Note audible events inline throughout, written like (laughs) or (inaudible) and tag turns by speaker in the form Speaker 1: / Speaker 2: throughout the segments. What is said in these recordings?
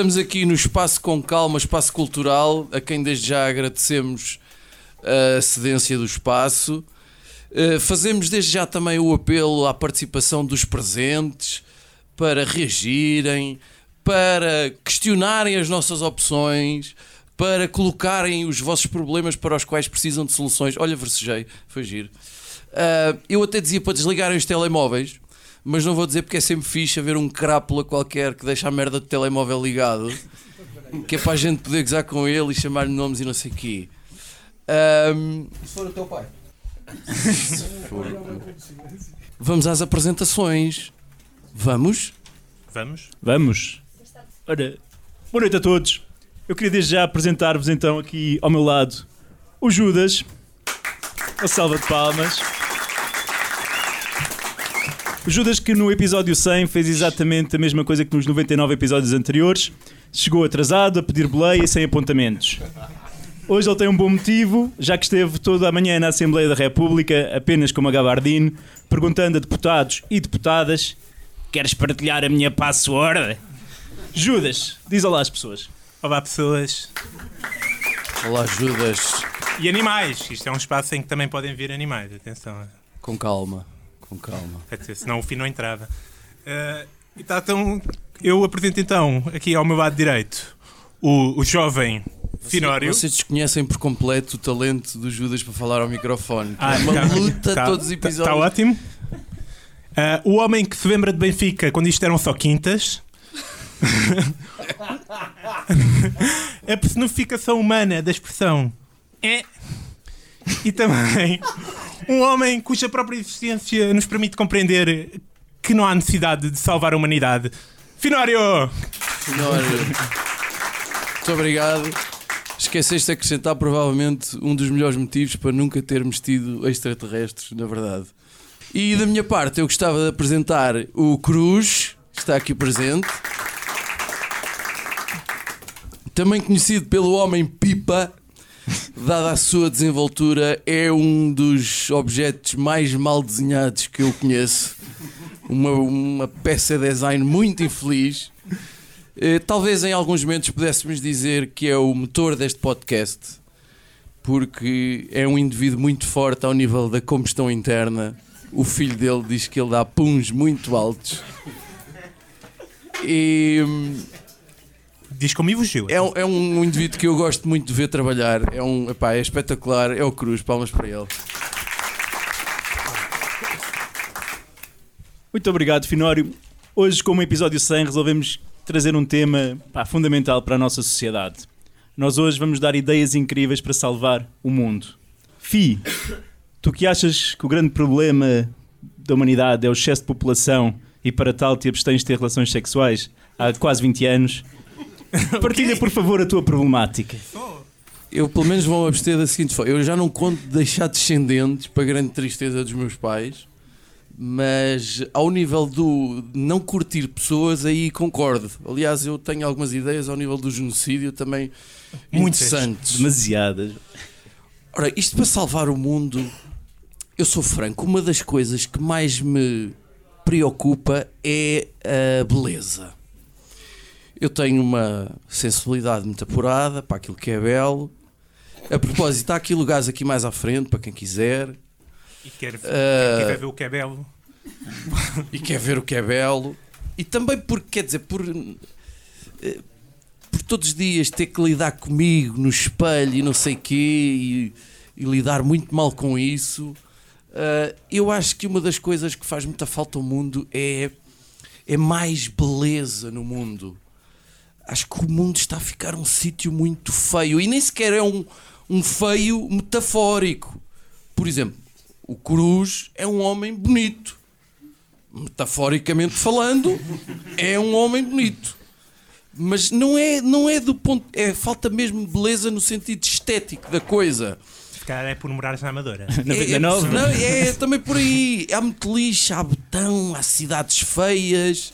Speaker 1: Estamos aqui no Espaço com Calma, Espaço Cultural, a quem desde já agradecemos a cedência do espaço. Eh, Fazemos desde já também o apelo à participação dos presentes para reagirem, para questionarem as nossas opções, para colocarem os vossos problemas para os quais precisam de soluções. Olha, versejei, foi giro. Ah, eu até dizia para desligarem os telemóveis, mas não vou dizer porque é sempre fixe haver um crápula qualquer que deixa a merda do telemóvel ligado, que é para a gente poder gozar com ele e chamar-lhe nomes e não sei o quê. Ahm,
Speaker 2: Se for o teu pai.
Speaker 1: vamos às apresentações. Vamos?
Speaker 3: Vamos?
Speaker 4: Vamos. Ora, boa noite a todos. Eu queria desde já apresentar-vos então aqui ao meu lado o Judas. A salva de palmas. O Judas que no episódio 100 fez exatamente a mesma coisa que nos 99 episódios anteriores. Chegou atrasado, a pedir boleia e sem apontamentos. Hoje ele tem um bom motivo, já que esteve toda a manhã na Assembleia da República, apenas como a gabardine, perguntando a deputados e deputadas: Queres partilhar a minha password? Judas, diz olá às pessoas.
Speaker 3: Olá, pessoas.
Speaker 1: Olá, Judas.
Speaker 3: E animais. Isto é um espaço em que também podem vir animais. Atenção.
Speaker 1: Com calma, com calma.
Speaker 3: Senão o fim não entrava. Tá, então, eu apresento então, aqui ao meu lado direito, o, o jovem Finório.
Speaker 1: Vocês desconhecem por completo o talento do Judas para falar ao microfone.
Speaker 3: Ah,
Speaker 1: é uma
Speaker 3: tá-
Speaker 1: luta
Speaker 3: tá-
Speaker 1: todos os
Speaker 3: tá-
Speaker 1: episódios.
Speaker 3: Tá ótimo. Ah, o homem que se lembra de Benfica quando isto eram só quintas. (laughs) a personificação humana da expressão é. E também um homem cuja própria existência nos permite compreender que não há necessidade de salvar a humanidade. Finório!
Speaker 1: Senhor, muito obrigado. Esqueceste de acrescentar provavelmente um dos melhores motivos para nunca termos tido extraterrestres, na verdade. E da minha parte, eu gostava de apresentar o Cruz, que está aqui presente. Também conhecido pelo homem Pipa, dada a sua desenvoltura, é um dos objetos mais mal desenhados que eu conheço. Uma, uma peça de design muito infeliz. Eh, Talvez em alguns momentos pudéssemos dizer que é o motor deste podcast, porque é um indivíduo muito forte ao nível da combustão interna. O filho dele diz que ele dá puns muito altos. E hum,
Speaker 3: Diz como Ivo Gil.
Speaker 1: é, um- é um indivíduo que eu gosto muito de ver trabalhar. É, um, epá, é espetacular. É o Cruz, palmas para ele.
Speaker 4: Muito obrigado, Finório. Hoje, como episódio 100, resolvemos trazer um tema pá, fundamental para a nossa sociedade. Nós hoje vamos dar ideias incríveis para salvar o mundo. Fi, tu que achas que o grande problema da humanidade é o excesso de população e para tal te abstens de ter relações sexuais há quase 20 anos, (laughs) partilha por favor a tua problemática.
Speaker 1: Eu pelo menos vou abster da seguinte forma. Eu já não conto de deixar descendentes para grande tristeza dos meus pais, mas ao nível do não curtir pessoas, aí concordo. Aliás, eu tenho algumas ideias ao nível do genocídio também
Speaker 3: Muitas.
Speaker 1: interessantes.
Speaker 4: Demasiadas.
Speaker 1: Ora, isto para salvar o mundo, eu sou franco, uma das coisas que mais me preocupa é a beleza. Eu tenho uma sensibilidade muito apurada para aquilo que é belo. A propósito, há aqui lugares aqui mais à frente para quem quiser
Speaker 3: E quer,
Speaker 1: Ah.
Speaker 3: quer ver o que é belo.
Speaker 1: e quer ver o que é belo. E também porque, quer dizer, por, eh, por todos os dias ter que lidar comigo no espelho e não sei quê e, e lidar muito mal com isso, eh, eu acho que uma das coisas que faz muita falta ao mundo é, é mais beleza no mundo. Acho que o mundo está a ficar um sítio muito feio e nem sequer é um, um feio metafórico. Por exemplo, o Cruz é um homem bonito metaforicamente falando, é um homem bonito. Mas não é, não é do ponto. É falta mesmo beleza no sentido estético da coisa.
Speaker 3: Se calhar é por morares na Amadora. (laughs)
Speaker 4: 99.
Speaker 1: Não, é também por aí. Há muito lixo, há botão, há cidades feias,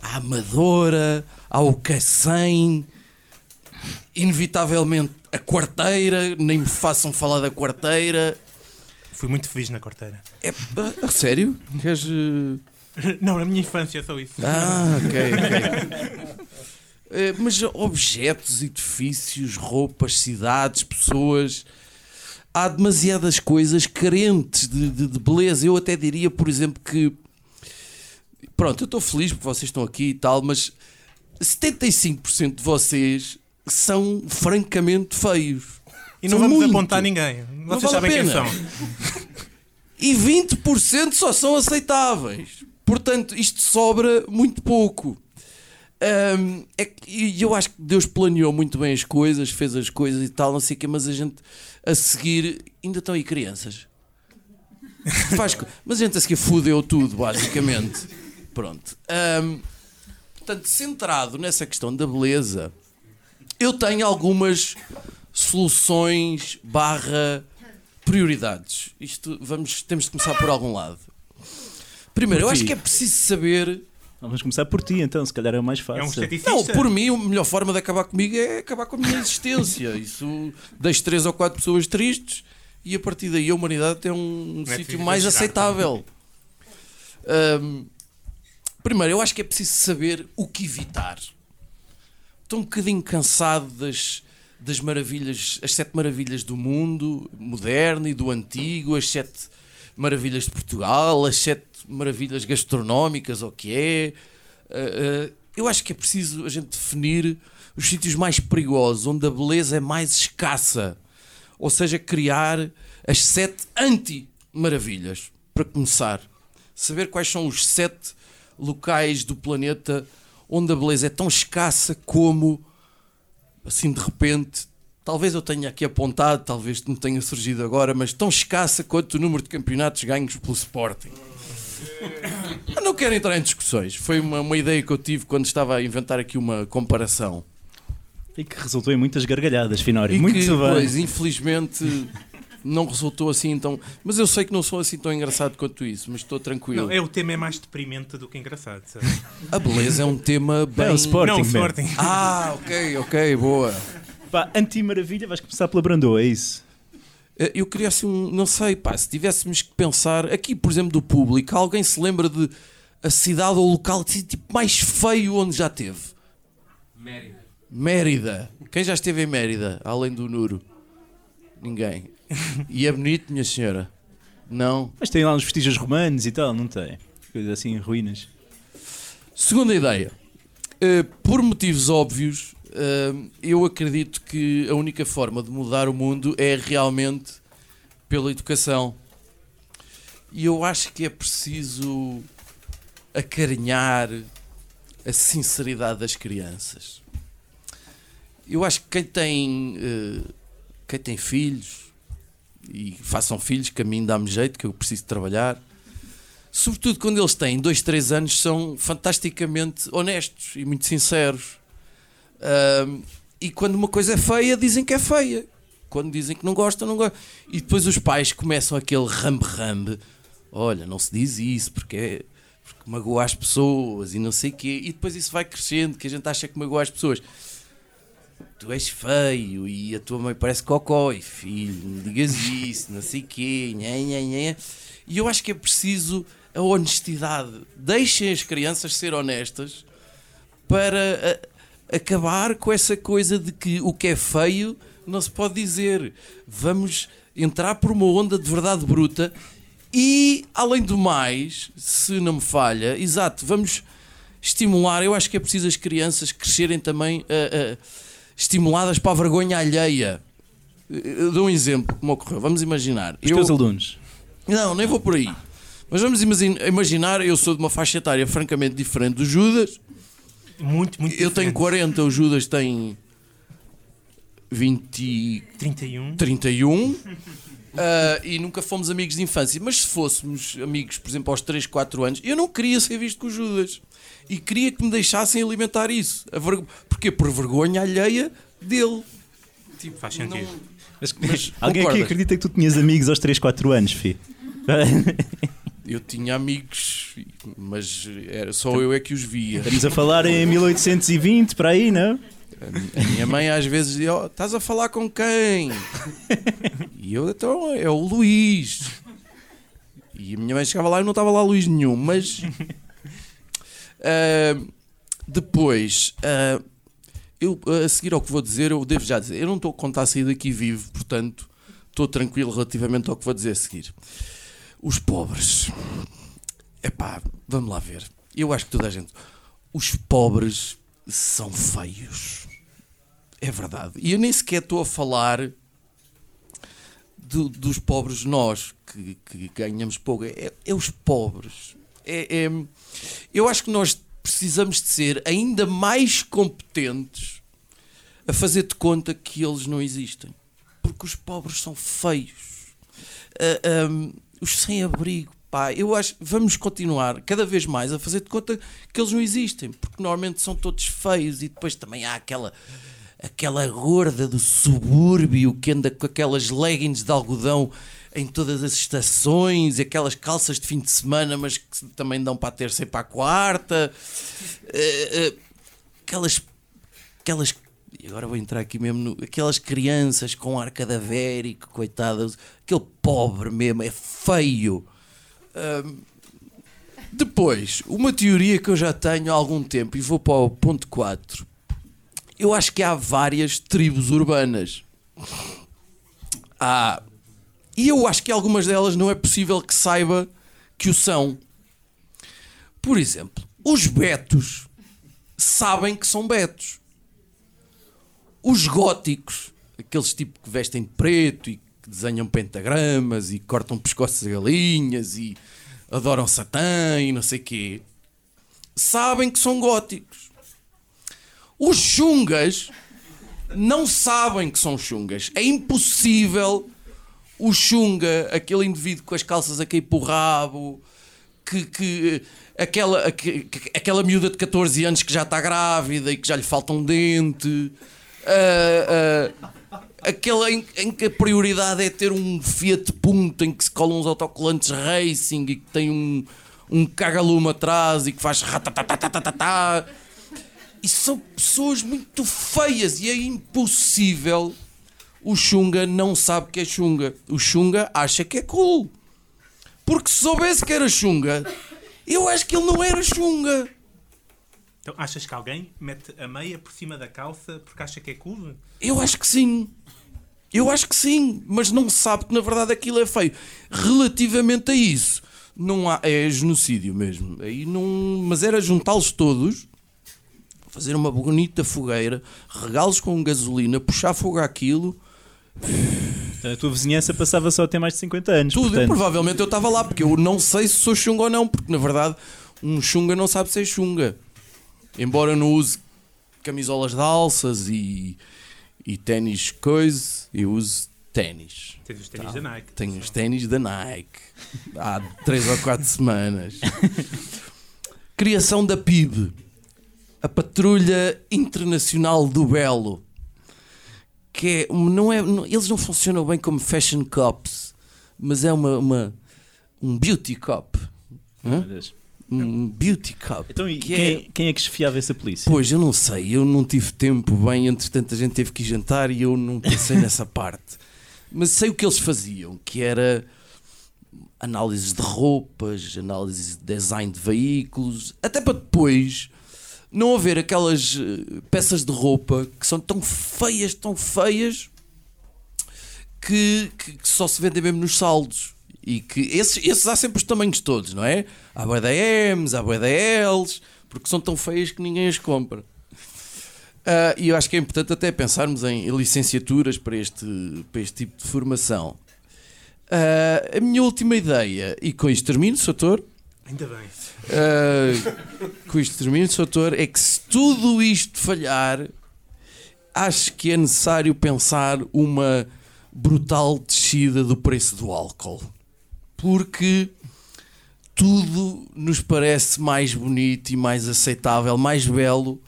Speaker 1: há Amadora, há o Cacém, inevitavelmente a quarteira, nem me façam falar da quarteira.
Speaker 3: Fui muito feliz na corteira.
Speaker 1: É, a, a sério? Queres. eh, (laughs)
Speaker 3: Não, na minha infância só isso.
Speaker 1: Ah, ok, ok. Eh, Mas objetos, edifícios, roupas, cidades, pessoas. Há demasiadas coisas carentes de, de- de beleza. Eu até diria, por exemplo, que. Pronto, eu estou feliz porque vocês estão aqui e tal, mas 75% de vocês são francamente feios.
Speaker 3: E não
Speaker 1: São
Speaker 3: vamos
Speaker 1: muito.
Speaker 3: apontar ninguém. Vocês
Speaker 1: vale
Speaker 3: sabem quem são. (laughs)
Speaker 1: E 20% só são aceitáveis. Portanto, isto sobra muito pouco. Ahm, é e eu acho que Deus planeou muito bem as coisas, fez as coisas e tal, não sei o quê, mas a gente a seguir ainda estão aí crianças. (laughs) Faz, mas a gente a seguir fudeu tudo, basicamente. Pronto. Ahm, portanto, centrado nessa questão da beleza, eu tenho algumas soluções barra prioridades. Isto vamos, temos de começar por algum lado. Primeiro, eu acho que é preciso saber.
Speaker 4: Vamos começar por ti, então, se calhar é o mais
Speaker 3: É um
Speaker 4: fácil.
Speaker 3: esteticista.
Speaker 1: Não, por mim, a melhor forma de acabar comigo é acabar com a minha existência. (laughs) Isso deixo três ou quatro pessoas tristes e a partir daí a humanidade tem um
Speaker 3: é
Speaker 1: sítio mais aceitável. Ahm, primeiro, eu acho que é preciso saber o que evitar. Estou um bocadinho cansado das, das maravilhas, as sete maravilhas do mundo moderno e do antigo, as sete maravilhas de Portugal, as sete maravilhas gastronómicas, o que é. Ah, ah, eu acho que é preciso a gente definir os sítios mais perigosos, onde a beleza é mais escassa. Ou seja, criar as sete anti-maravilhas, para começar. Saber quais são os sete locais do planeta onde a beleza é tão escassa como, assim de repente, talvez eu tenha aqui apontado, talvez não tenha surgido agora, mas tão escassa quanto o número de campeonatos ganhos pelo Sporting. Eu não quero entrar em discussões. Foi uma, uma ideia que eu tive quando estava a inventar aqui uma comparação.
Speaker 4: E que resultou em muitas gargalhadas, Finório.
Speaker 1: E
Speaker 4: Muito
Speaker 1: que,
Speaker 4: bem.
Speaker 1: pois, infelizmente, não resultou assim então. Mas eu sei que não sou assim tão engraçado quanto isso, mas estou tranquilo.
Speaker 3: Não, é o tema é mais deprimente do que engraçado. sabe?
Speaker 1: A beleza é um tema bem.
Speaker 4: É o Sporting,
Speaker 3: não. Sporting.
Speaker 1: Ah, ok, ok, boa.
Speaker 4: Pá, anti-maravilha, vais começar pela Brandoa, é isso?
Speaker 1: Eh, Eu queria assim, um, não sei, pá, se tivéssemos que pensar, aqui por exemplo do público, alguém se lembra de a cidade ou local tipo, mais feio onde já teve?
Speaker 2: Mérida.
Speaker 1: Mérida. Quem já esteve em Mérida, além do Nuro? Ninguém. E é bonito, minha senhora? Não.
Speaker 4: Mas tem lá uns vestígios romanos e tal, não tem? Coisas assim, ruínas.
Speaker 1: Segunda ideia. Uh, por motivos óbvios, uh, eu acredito que a única forma de mudar o mundo é realmente pela educação. E eu acho que é preciso acarinhar a sinceridade das crianças. Eu acho que quem tem, uh, quem tem filhos, e façam filhos, que a mim dá-me jeito, que eu preciso trabalhar, sobretudo quando eles têm 2, 3 anos, são fantasticamente honestos e muito sinceros. Ahm, e quando uma coisa é feia, dizem que é feia. Quando dizem que não gostam, não gostam. E depois os pais começam aquele rambe-rambe. Olha, não se diz isso porque, é, porque magoa as pessoas e não sei o quê. E depois isso vai crescendo, que a gente acha que magoa as pessoas. Tu és feio e a tua mãe parece cocó. E filho, não digas isso, não sei o quê. Nha, nha, nha. E eu acho que é preciso a honestidade. Deixem as crianças ser honestas para a- acabar com essa coisa de que o que é feio não se pode dizer. Vamos entrar por uma onda de verdade bruta e, além do mais, se não me falha, exato, vamos estimular. Eu acho que é preciso as crianças crescerem também ah, estimuladas para a vergonha alheia. Eu dou um exemplo como ocorreu. Vamos imaginar.
Speaker 4: Os
Speaker 1: eu-
Speaker 4: teus alunos.
Speaker 1: não, nem vou por aí. Mas vamos imagin- imaginar, eu sou de uma faixa etária francamente diferente do Judas.
Speaker 3: Muito, muito
Speaker 1: Eu tenho
Speaker 3: diferente.
Speaker 1: 40, o Judas tem 20, e
Speaker 3: 31.
Speaker 1: 31. (laughs) ah, e nunca fomos amigos de infância. Mas se fôssemos amigos, por exemplo, aos 3, 4 anos, eu não queria ser visto com o Judas. E queria que me deixassem alimentar isso. A ver... Porquê? Por vergonha alheia dele. Tipo,
Speaker 3: Faz sentido.
Speaker 1: não-
Speaker 4: Mas,
Speaker 1: Mas (laughs)
Speaker 4: alguém aqui
Speaker 1: concordas?
Speaker 4: acredita que tu tinhas amigos aos 3, 4 anos, fi?
Speaker 1: Eu tinha amigos, mas era só eu é que os via.
Speaker 4: Estamos a falar em 1820, para aí, não?
Speaker 1: A minha mãe às vezes dizia: "Oh, Estás a falar com quem? E eu, então, é o Luís. E a minha mãe chegava lá e não estava lá Luís nenhum. Mas ah, depois, ah, eu, a seguir ao que vou dizer, eu devo já dizer: Eu não estou a contar a sair daqui vivo, portanto, estou tranquilo relativamente ao que vou dizer a seguir. Os pobres, epá, vamos lá ver. Eu acho que toda a gente, os pobres são feios. É verdade. E eu nem sequer estou a falar do- dos pobres nós, que, que ganhamos pouco. É, é os pobres. É, é- eu acho que nós precisamos de ser ainda mais competentes a fazer de conta que eles não existem. Porque os pobres são feios. Ah, ahm, os sem-abrigo, pá, eu acho vamos continuar cada vez mais a fazer de conta que eles não existem, porque normalmente são todos feios e depois também há aquela aquela gorda do subúrbio que anda com aquelas leggings de algodão em todas as estações, aquelas calças de fim de semana, mas que também dão para a terça e para a quarta, Eh, eh, aquelas aquelas agora vou entrar aqui mesmo no, aquelas crianças com ar cadavérico, coitadas, aquele pobre mesmo, é feio. Ahm, depois, uma teoria que eu já tenho há algum tempo, e vou para o ponto 4. Eu acho que há várias tribos urbanas. Há. E eu acho que algumas delas não é possível que saiba que o são. Por exemplo, os betos sabem que são betos os góticos, aqueles tipo que vestem de preto e que desenham pentagramas e cortam pescoços a galinhas e adoram Satã e não sei quê, sabem que são góticos. Os chungas não sabem que são chungas. É impossível o chunga, aquele indivíduo com as calças a cair para o rabo, que, que aquela, aque- que- aquela miúda de 14 anos que já está grávida e que já lhe falta um dente, ah, ah, aquela em, em que a prioridade é ter um Fiat Punto em que se colam uns autocolantes racing e que tem um, um cagalume atrás e que faz ratatatatata. E são pessoas muito feias e é impossível o Xunga não sabe que é Xunga. O Xunga acha que é cool. Porque se soubesse que era Xunga, eu acho que ele não era Xunga.
Speaker 3: Então achas que alguém mete a meia por cima da calça porque acha que é cool?
Speaker 1: Eu acho que sim. Eu acho que sim, mas não sabe que na verdade aquilo é feio. Relativamente a isso, não há, é genocídio mesmo. Aí não, mas era juntá-los todos, fazer uma bonita fogueira, regá-los com gasolina, puxar fogo àquilo,
Speaker 4: A tua vizinhança passava só a ter mais de 50 anos.
Speaker 1: tudo. E
Speaker 4: portanto,
Speaker 1: provavelmente eu estava lá, porque eu não sei se sou chunga ou não, porque na verdade um chunga não sabe ser chunga. Embora eu não use camisolas de alças e, e ténis coisa, eu uso ténis.
Speaker 3: Tens os ténis da Nike.
Speaker 1: Tenho os ténis da Nike há 3 ou 4 semanas. Criação da PIB, a Patrulha Internacional do Belo, que é, não é, não- eles não funcionam bem como fashion cops, mas é uma, uma um beauty cop, Hã? Um beauty cop.
Speaker 4: Então, e
Speaker 1: que
Speaker 4: quem,
Speaker 1: é-
Speaker 4: é... quem é que esfiava essa polícia?
Speaker 1: Pois, eu não sei, eu não tive tempo bem, entretanto a gente teve que jantar e eu não pensei (laughs) nessa parte. Mas sei o que eles faziam, que era análises de roupas, análises de design de veículos, até para depois não haver aquelas eh, peças de roupa que são tão feias, tão feias, que, que- que só se vendem mesmo nos saldos. E que esses, esses há sempre os tamanhos todos, não é? Há bué da M's, há bué da L's, porque são tão feias que ninguém as compra. Ah, e eu acho que é importante até pensarmos em licenciaturas para este, para este tipo de formação. Ah, a minha última ideia, e com isto termino, Sr. Doutor,
Speaker 3: Ainda bem.
Speaker 1: Uh, com isto termino, Sr. Doutor, é que se tudo isto falhar, acho que é necessário pensar uma brutal descida do preço do álcool. Porque tudo nos parece mais bonito e mais aceitável, mais belo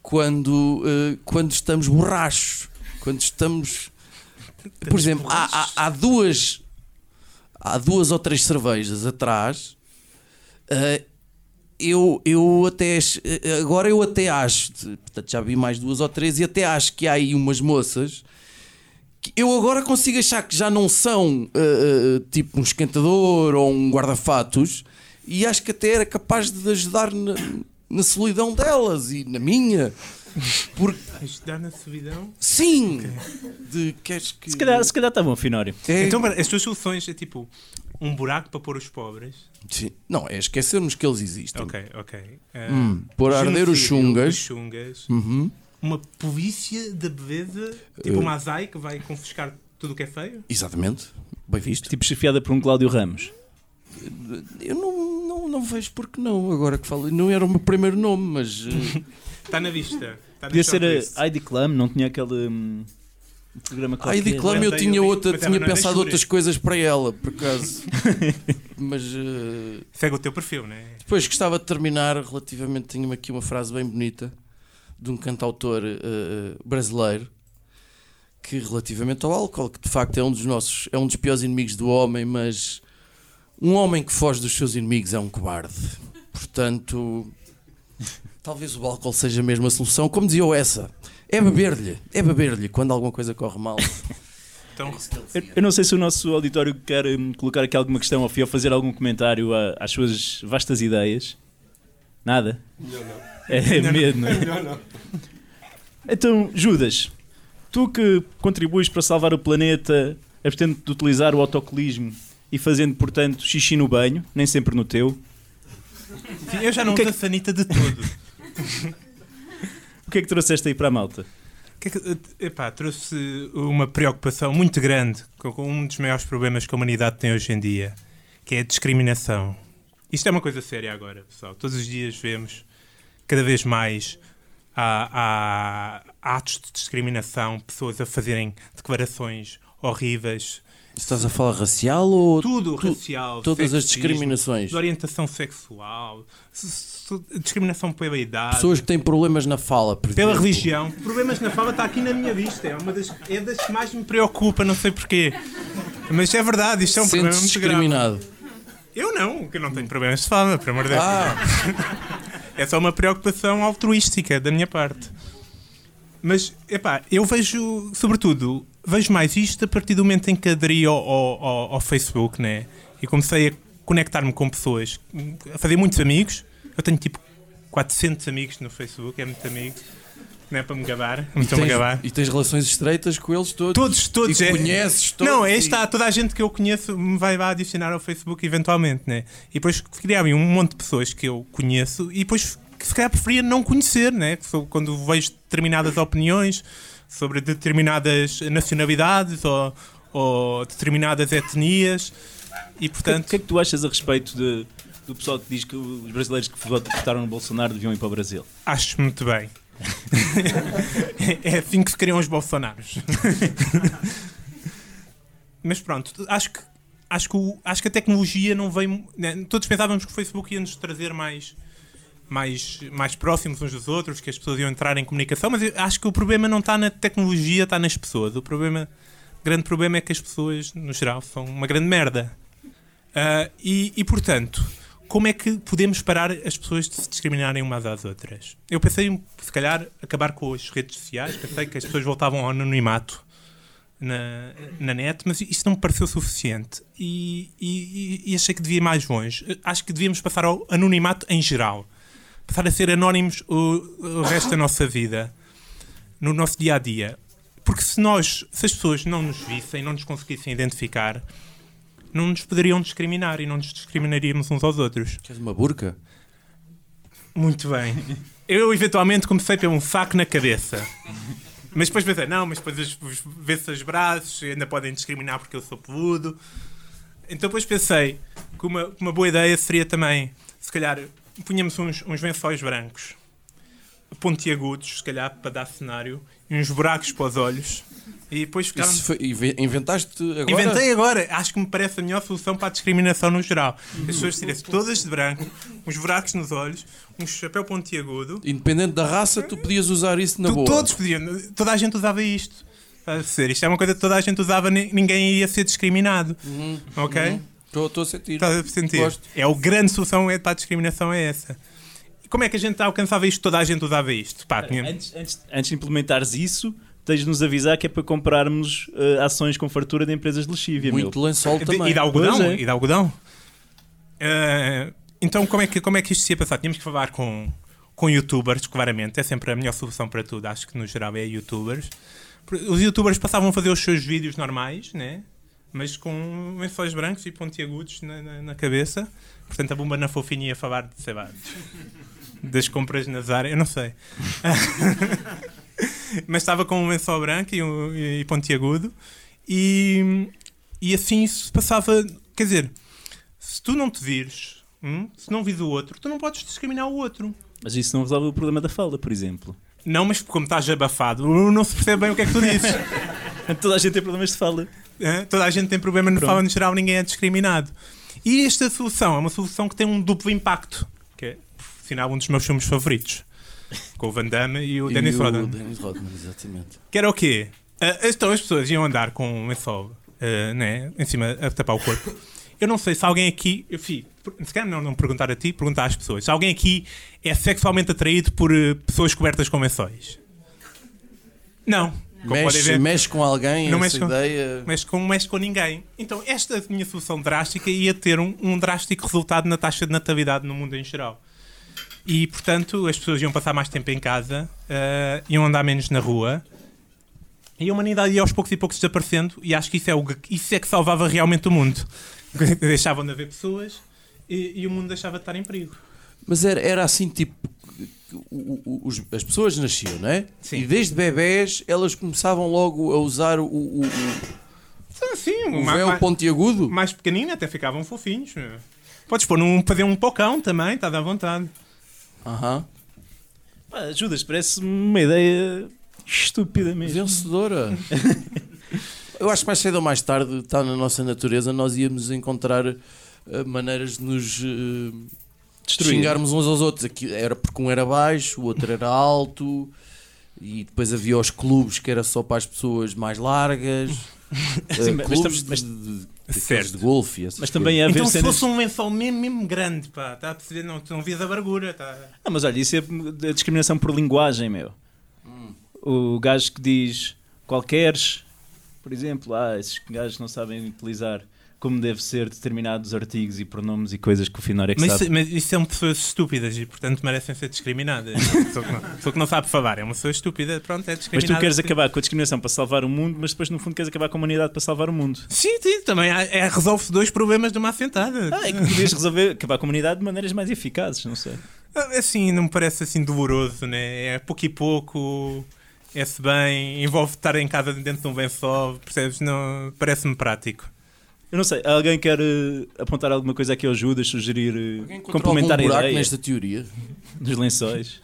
Speaker 1: quando, uh, quando estamos borrachos, quando estamos por exemplo, há, há, há duas há duas ou três cervejas atrás. Eh, eu, eu até eh, agora eu até acho, portanto já vi mais duas ou três e até acho que há aí umas moças que eu agora consigo achar que já não são eh, tipo um esquentador ou um guarda-fatos e acho que até era capaz de ajudar na, na solidão delas e na minha. Porque
Speaker 3: Ajudar na solidão.
Speaker 1: sim, de queres que
Speaker 4: Se calhar, se calhar está bom, Finório.
Speaker 1: É-
Speaker 3: Então, as tuas soluções é tipo um buraco para pôr os pobres.
Speaker 1: Sim. Não, é esquecermos que eles existem.
Speaker 3: Ok, ok. Ah,
Speaker 1: Hum, pôr a arder os chungas.
Speaker 3: os chungas.
Speaker 1: Uhum.
Speaker 3: Uma polícia da beleza, tipo uma azai que vai confiscar tudo o que é feio.
Speaker 1: Exatamente. Bem visto.
Speaker 4: Tipo chefiada por um Cláudio Ramos.
Speaker 1: Eu não, não, não vejo porque não, agora que falo. Não era o meu primeiro nome, mas. eh,
Speaker 3: Está (laughs) na vista. Está na
Speaker 4: Podia ser a Heidi Klum, não tinha aquele hum, programa qualquer.
Speaker 1: Heidi Klum eu tinha outra, tinha
Speaker 3: é
Speaker 1: pensado outras coisas para ela, por acaso. (laughs) mas eh,
Speaker 3: Segue o teu perfil, não é?
Speaker 1: depois gostava de terminar relativamente. Tinha aqui uma frase bem bonita de um cantautor eh, brasileiro que relativamente ao álcool, que de facto é um dos nossos, é um dos piores inimigos do homem, mas um homem que foge dos seus inimigos é um cobarde. Portanto, talvez o álcool seja mesmo a solução. Como dizia o essa, é beber-lhe, é beber-lhe quando alguma coisa corre mal. (laughs)
Speaker 3: Então,
Speaker 4: Eu, eu não sei se o nosso auditório quer hum, colocar aqui alguma questão ao fim ou fazer algum comentário a- às suas vastas ideias. Nada? É, medo, não é? Então, Judas, tu que contribuis para salvar o planeta, abstendo de utilizar o autocolismo e fazendo, portanto, xixi no banho, nem sempre no teu,
Speaker 3: sim, eu já não
Speaker 4: que é
Speaker 3: uso a sanita de todo. (laughs)
Speaker 4: que é que trouxeste aí para a malta?
Speaker 3: Que é que- epá, trouxe uma preocupação muito grande com um dos maiores problemas que a humanidade tem hoje em dia, que é a discriminação. Isto é uma coisa séria agora, pessoal. Todos os dias vemos cada vez mais há, há atos de discriminação, pessoas a fazerem declarações horríveis,
Speaker 1: Estás a falar racial ou
Speaker 3: tudo
Speaker 1: tu-
Speaker 3: racial,
Speaker 1: todas as discriminações?
Speaker 3: de orientação sexual, discriminação pela idade.
Speaker 1: Pessoas que têm problemas na fala, por
Speaker 3: Pela
Speaker 1: exemplo.
Speaker 3: religião. Problemas na fala está aqui na minha lista. É uma das, é das que mais me preocupa, não sei porquê. Mas é verdade, isto é um problema
Speaker 1: Sentes
Speaker 3: muito grave.
Speaker 1: discriminado.
Speaker 3: Eu não, que eu não tenho problemas de fala, pelo amor de Deus.
Speaker 1: Ah, (laughs)
Speaker 3: É só uma preocupação altruística da minha parte. Mas, epá, eu vejo, sobretudo, vejo mais isto a partir do momento em que aderi ao, ao, ao- Facebook, né? E comecei a conectar-me com pessoas, a fazer muitos amigos. Eu tenho tipo 400 amigos no Facebook, é muito amigo. Não é para me gabar,
Speaker 1: e,
Speaker 3: estou-me a
Speaker 1: tens,
Speaker 3: gabar.
Speaker 1: e tens relações estreitas com eles todos.
Speaker 3: Todos, todos.
Speaker 1: E
Speaker 3: é-
Speaker 1: conheces todos.
Speaker 3: Não, é está, toda a gente que eu conheço me vai lá adicionar ao Facebook eventualmente, né? E depois criava um monte de pessoas que eu conheço e depois que se calhar preferia não conhecer, né? Quando vejo determinadas opiniões sobre determinadas nacionalidades ou, ou determinadas etnias e
Speaker 4: O que,
Speaker 3: portanto.
Speaker 4: o que é que tu achas a respeito de- do pessoal que diz que os brasileiros que votaram no Bolsonaro deviam ir para o Brasil?
Speaker 3: Acho muito bem. (laughs) é assim que se criam os Bolsonaros. Mas pronto, acho que, acho que, o- acho que a tecnologia não veio. né, Todos pensávamos que o Facebook ia nos trazer mais, mais, mais próximos uns dos outros, que as pessoas iam entrar em comunicação, mas acho que o problema não está na tecnologia, está nas pessoas. O problema, grande problema é que as pessoas, no geral, são uma grande merda. Ah, e, e, portanto, como é que podemos parar as pessoas de se discriminarem umas às outras? Eu pensei, se calhar, acabar com as redes sociais, pensei que as pessoas voltavam ao anonimato na, na net, mas isso não me pareceu suficiente e, e- e achei que devia ir mais longe. Acho que devíamos passar ao anonimato em geral, passar a ser anónimos o, o resto da nossa vida, no nosso dia a dia. Porque se nós, se as pessoas não nos vissem, não nos conseguissem identificar, não nos poderiam discriminar e não nos discriminaríamos uns aos outros.
Speaker 1: Queres uma burca?
Speaker 3: Muito bem. Eu eventualmente comecei pelo um saco na cabeça. Mas depois pensei, não, mas depois os- os- vê-se os braços, ainda podem discriminar porque eu sou peludo. Então depois pensei que uma, uma boa ideia seria também, se calhar, punhamos uns, uns lençóis brancos, pontiagudos, se calhar, para dar cenário, e uns buracos para os olhos, e depois.
Speaker 1: Isso foi- inve- inventaste agora?
Speaker 3: Inventei agora, acho que me parece a melhor solução para a discriminação no geral. As pessoas tirem todas de branco, uns buracos nos olhos, um chapéu pontiagudo.
Speaker 1: Independente da raça, tu podias usar isso na
Speaker 3: Tu-
Speaker 1: boa.
Speaker 3: todos podiam, toda a gente usava isto. Perceber? Isto é uma coisa que toda a gente usava, ni- ninguém ia ser discriminado. Ok?
Speaker 1: Estou a sentir.
Speaker 3: Estás a sentir?
Speaker 1: Gosto.
Speaker 3: É a grande solução é para a discriminação é essa. E como é que a gente alcançava isto? Toda a gente usava isto. Pá, tinha-
Speaker 4: Antes, antes, antes de implementares isso, tens de nos avisar que é para comprarmos eh, ações com fartura de empresas de lexívia,
Speaker 1: Muito
Speaker 4: meu.
Speaker 1: lençol
Speaker 3: de-
Speaker 1: também.
Speaker 3: e de algodão?
Speaker 4: É.
Speaker 3: E de algodão? Eh, então, como é, que, como é que isto se ia passar? Tínhamos que falar com, com youtubers, claramente. É sempre a melhor solução para tudo. Acho que no geral é youtubers. Os youtubers passavam a fazer os seus vídeos normais, né? Mas com lençóis brancos e pontiagudos na, na, na cabeça. Portanto, a bomba na fofinha ia falar de, sei lá, das compras na Zara, eu não sei. (laughs) Mas estava com um lençol branco e, um, e pontiagudo. E, e assim se passava. Quer dizer, se tu não te vires, hum, se não vires o outro, tu não podes discriminar o outro.
Speaker 4: Mas isso não resolve o problema da falda, por exemplo.
Speaker 3: Não, mas como estás abafado, não se percebe bem o que é que tu dizes. (laughs)
Speaker 4: Toda a gente tem problemas de falda.
Speaker 3: Hã? Toda a gente tem problema no no geral, ninguém é discriminado. E esta solução é uma solução que tem um duplo impacto, que é, por sinal, um dos meus filmes favoritos. Com o Van Damme e o
Speaker 1: E
Speaker 3: Dennis
Speaker 1: o
Speaker 3: Rodman.
Speaker 1: Dennis Rodman, exatamente.
Speaker 3: Que era o quê? Ah, então as pessoas iam andar com um lençol ah, né, em cima a tapar o corpo. Eu não sei se alguém aqui, enfim, por- se calhar não, não perguntar a ti, perguntar às pessoas. Se alguém aqui é sexualmente atraído por eh, pessoas cobertas com lençóis? Não.
Speaker 1: Mexe,
Speaker 3: ver,
Speaker 1: mexe com alguém,
Speaker 3: Não
Speaker 1: essa
Speaker 3: mexe com-
Speaker 1: ideia.
Speaker 3: mexe com, mexe com ninguém. Então, esta minha solução drástica ia ter um, um drástico resultado na taxa de natalidade no mundo em geral. E, portanto, as pessoas iam passar mais tempo em casa, ah, iam andar menos na rua, e a humanidade ia aos poucos e poucos desaparecendo, e acho que isso é, o, que- isso é que salvava realmente o mundo. (laughs) Deixavam de haver pessoas e, e o mundo deixava de estar em perigo.
Speaker 1: Mas era, era assim, tipo. O- o- os- as pessoas nasciam, não é?
Speaker 3: Sim.
Speaker 1: E desde bebés elas começavam logo a usar o, o, o,
Speaker 3: Sim,
Speaker 1: o véu
Speaker 3: ma-
Speaker 1: pontiagudo.
Speaker 3: mais pequenino até ficavam fofinhos. Podes pôr num, fazer um pocão também, está à vontade.
Speaker 1: Aham.
Speaker 4: Pá, Judas, parece uma ideia estúpida mesmo.
Speaker 1: Vencedora. (laughs) Eu acho que mais cedo ou mais tarde está na nossa natureza, nós íamos encontrar eh, maneiras de nos eh,
Speaker 4: Destruir.
Speaker 1: xingarmos uns aos outros. Aqui era porque um era baixo, o outro era alto, e depois havia os clubes que era só para as pessoas mais largas. (laughs)
Speaker 4: Sim, mas
Speaker 1: clubes
Speaker 4: tam- mas-
Speaker 1: de, de, de,
Speaker 3: Certo.
Speaker 1: de golfe. e essas
Speaker 4: Mas também ia haver
Speaker 3: Então, se
Speaker 4: cenas.
Speaker 3: fosse um lençol mesmo, mesmo grande, pá, está a perceber? Não, tu não vias a bargura, tá?
Speaker 4: Ah, mas olha, isso é a discriminação por linguagem, meu. O gajo que diz qualqueres, por exemplo, ah, esses gajos não sabem utilizar como deve ser determinados artigos e pronomes e coisas que o Finório é que
Speaker 3: Mas,
Speaker 4: sabe.
Speaker 3: mas isso são pessoas estúpidas e, portanto, merecem ser discriminadas. Pessoa que não, pessoa que não sabe falar é uma pessoa estúpida, pronto, é
Speaker 4: Mas
Speaker 3: discriminada.
Speaker 4: tu queres acabar com a discriminação para salvar o mundo, mas depois no fundo queres acabar com a humanidade para salvar o mundo.
Speaker 3: Sim, sim, também é, resolve-se dois problemas de uma assentada.
Speaker 4: Ah, é que podias resolver acabar com a humanidade de maneiras mais eficazes, não sei.
Speaker 3: Assim, não me parece assim doloroso, né? É pouco e pouco, é-se bem, envolve estar em casa dentro de um lençol, percebes? Não, parece-me prático.
Speaker 4: Eu não sei, alguém quer eh, apontar alguma coisa aqui ao Judas, sugerir,
Speaker 1: encontrou
Speaker 4: complementar
Speaker 1: algum
Speaker 4: a ideia
Speaker 1: nesta teoria?
Speaker 4: dos lençóis?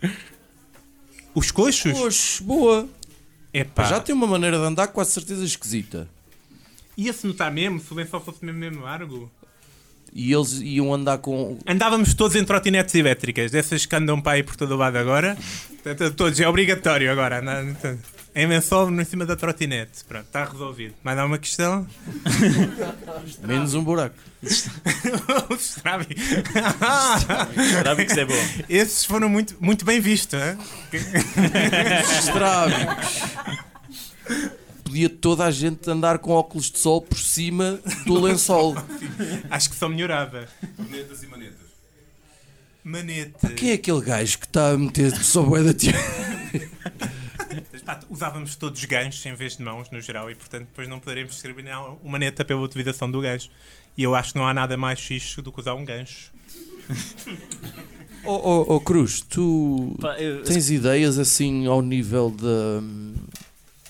Speaker 4: (laughs)
Speaker 3: Os coxos?
Speaker 1: Poxa, boa.
Speaker 3: Epá,
Speaker 1: Já tem uma maneira de andar quase certeza esquisita.
Speaker 3: ia-se notar mesmo se o lençol fosse mesmo, mesmo largo?
Speaker 1: E eles iam andar com.
Speaker 3: Andávamos todos em trotinetes elétricas, dessas que andam para aí por todo o lado agora. Portanto, Todos, é obrigatório agora. andar Em lençol em cima da trotinete. Pronto, está resolvido. Mais alguma questão? (laughs)
Speaker 1: Menos um buraco. (laughs)
Speaker 3: o Strabi.
Speaker 4: Sabe que isso é bom.
Speaker 3: Esses foram muito, muito bem vistos. hein? (laughs)
Speaker 1: Estrábicos. Podia toda a gente andar com óculos de sol por cima do lençol. (laughs)
Speaker 3: Acho que só melhorava.
Speaker 5: Manetas e manetas.
Speaker 3: Manete.
Speaker 1: Quem é aquele gajo que está a meter só bué da tia?
Speaker 3: Pá, usávamos todos ganchos em vez de mãos, no geral, e portanto depois não poderemos discriminar o maneta pela utilização do gancho. E eu acho que não há nada mais fixe do que usar um gancho.
Speaker 1: Oh, oh, oh, Cruz, tu
Speaker 4: Pá, eu,
Speaker 1: tens ideias assim ao nível da.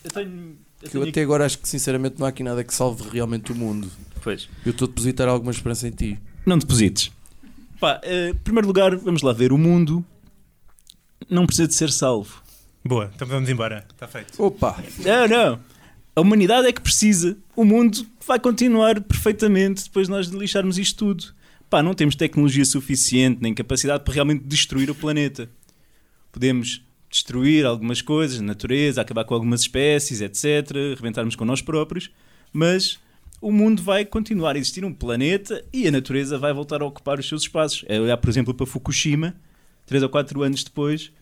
Speaker 4: eu tenho. Eu
Speaker 1: Que eu até agora acho que sinceramente não há aqui nada que salve realmente o mundo.
Speaker 4: Pois.
Speaker 1: Eu estou a depositar alguma esperança em ti.
Speaker 4: Não deposites. Pá, eh, em primeiro lugar, vamos lá ver. O mundo não precisa de ser salvo.
Speaker 3: Boa, então vamos embora. Está feito.
Speaker 1: Opa!
Speaker 4: Não, não. A humanidade é que precisa. O mundo vai continuar perfeitamente depois de nós lixarmos isto tudo. Pá, não temos tecnologia suficiente nem capacidade para realmente destruir o planeta. Podemos destruir algumas coisas, a natureza, acabar com algumas espécies, etc., rebentarmos com nós próprios, mas o mundo vai continuar a existir, um planeta, e a natureza vai voltar a ocupar os seus espaços. É olhar, por exemplo, para Fukushima, três ou quatro anos depois,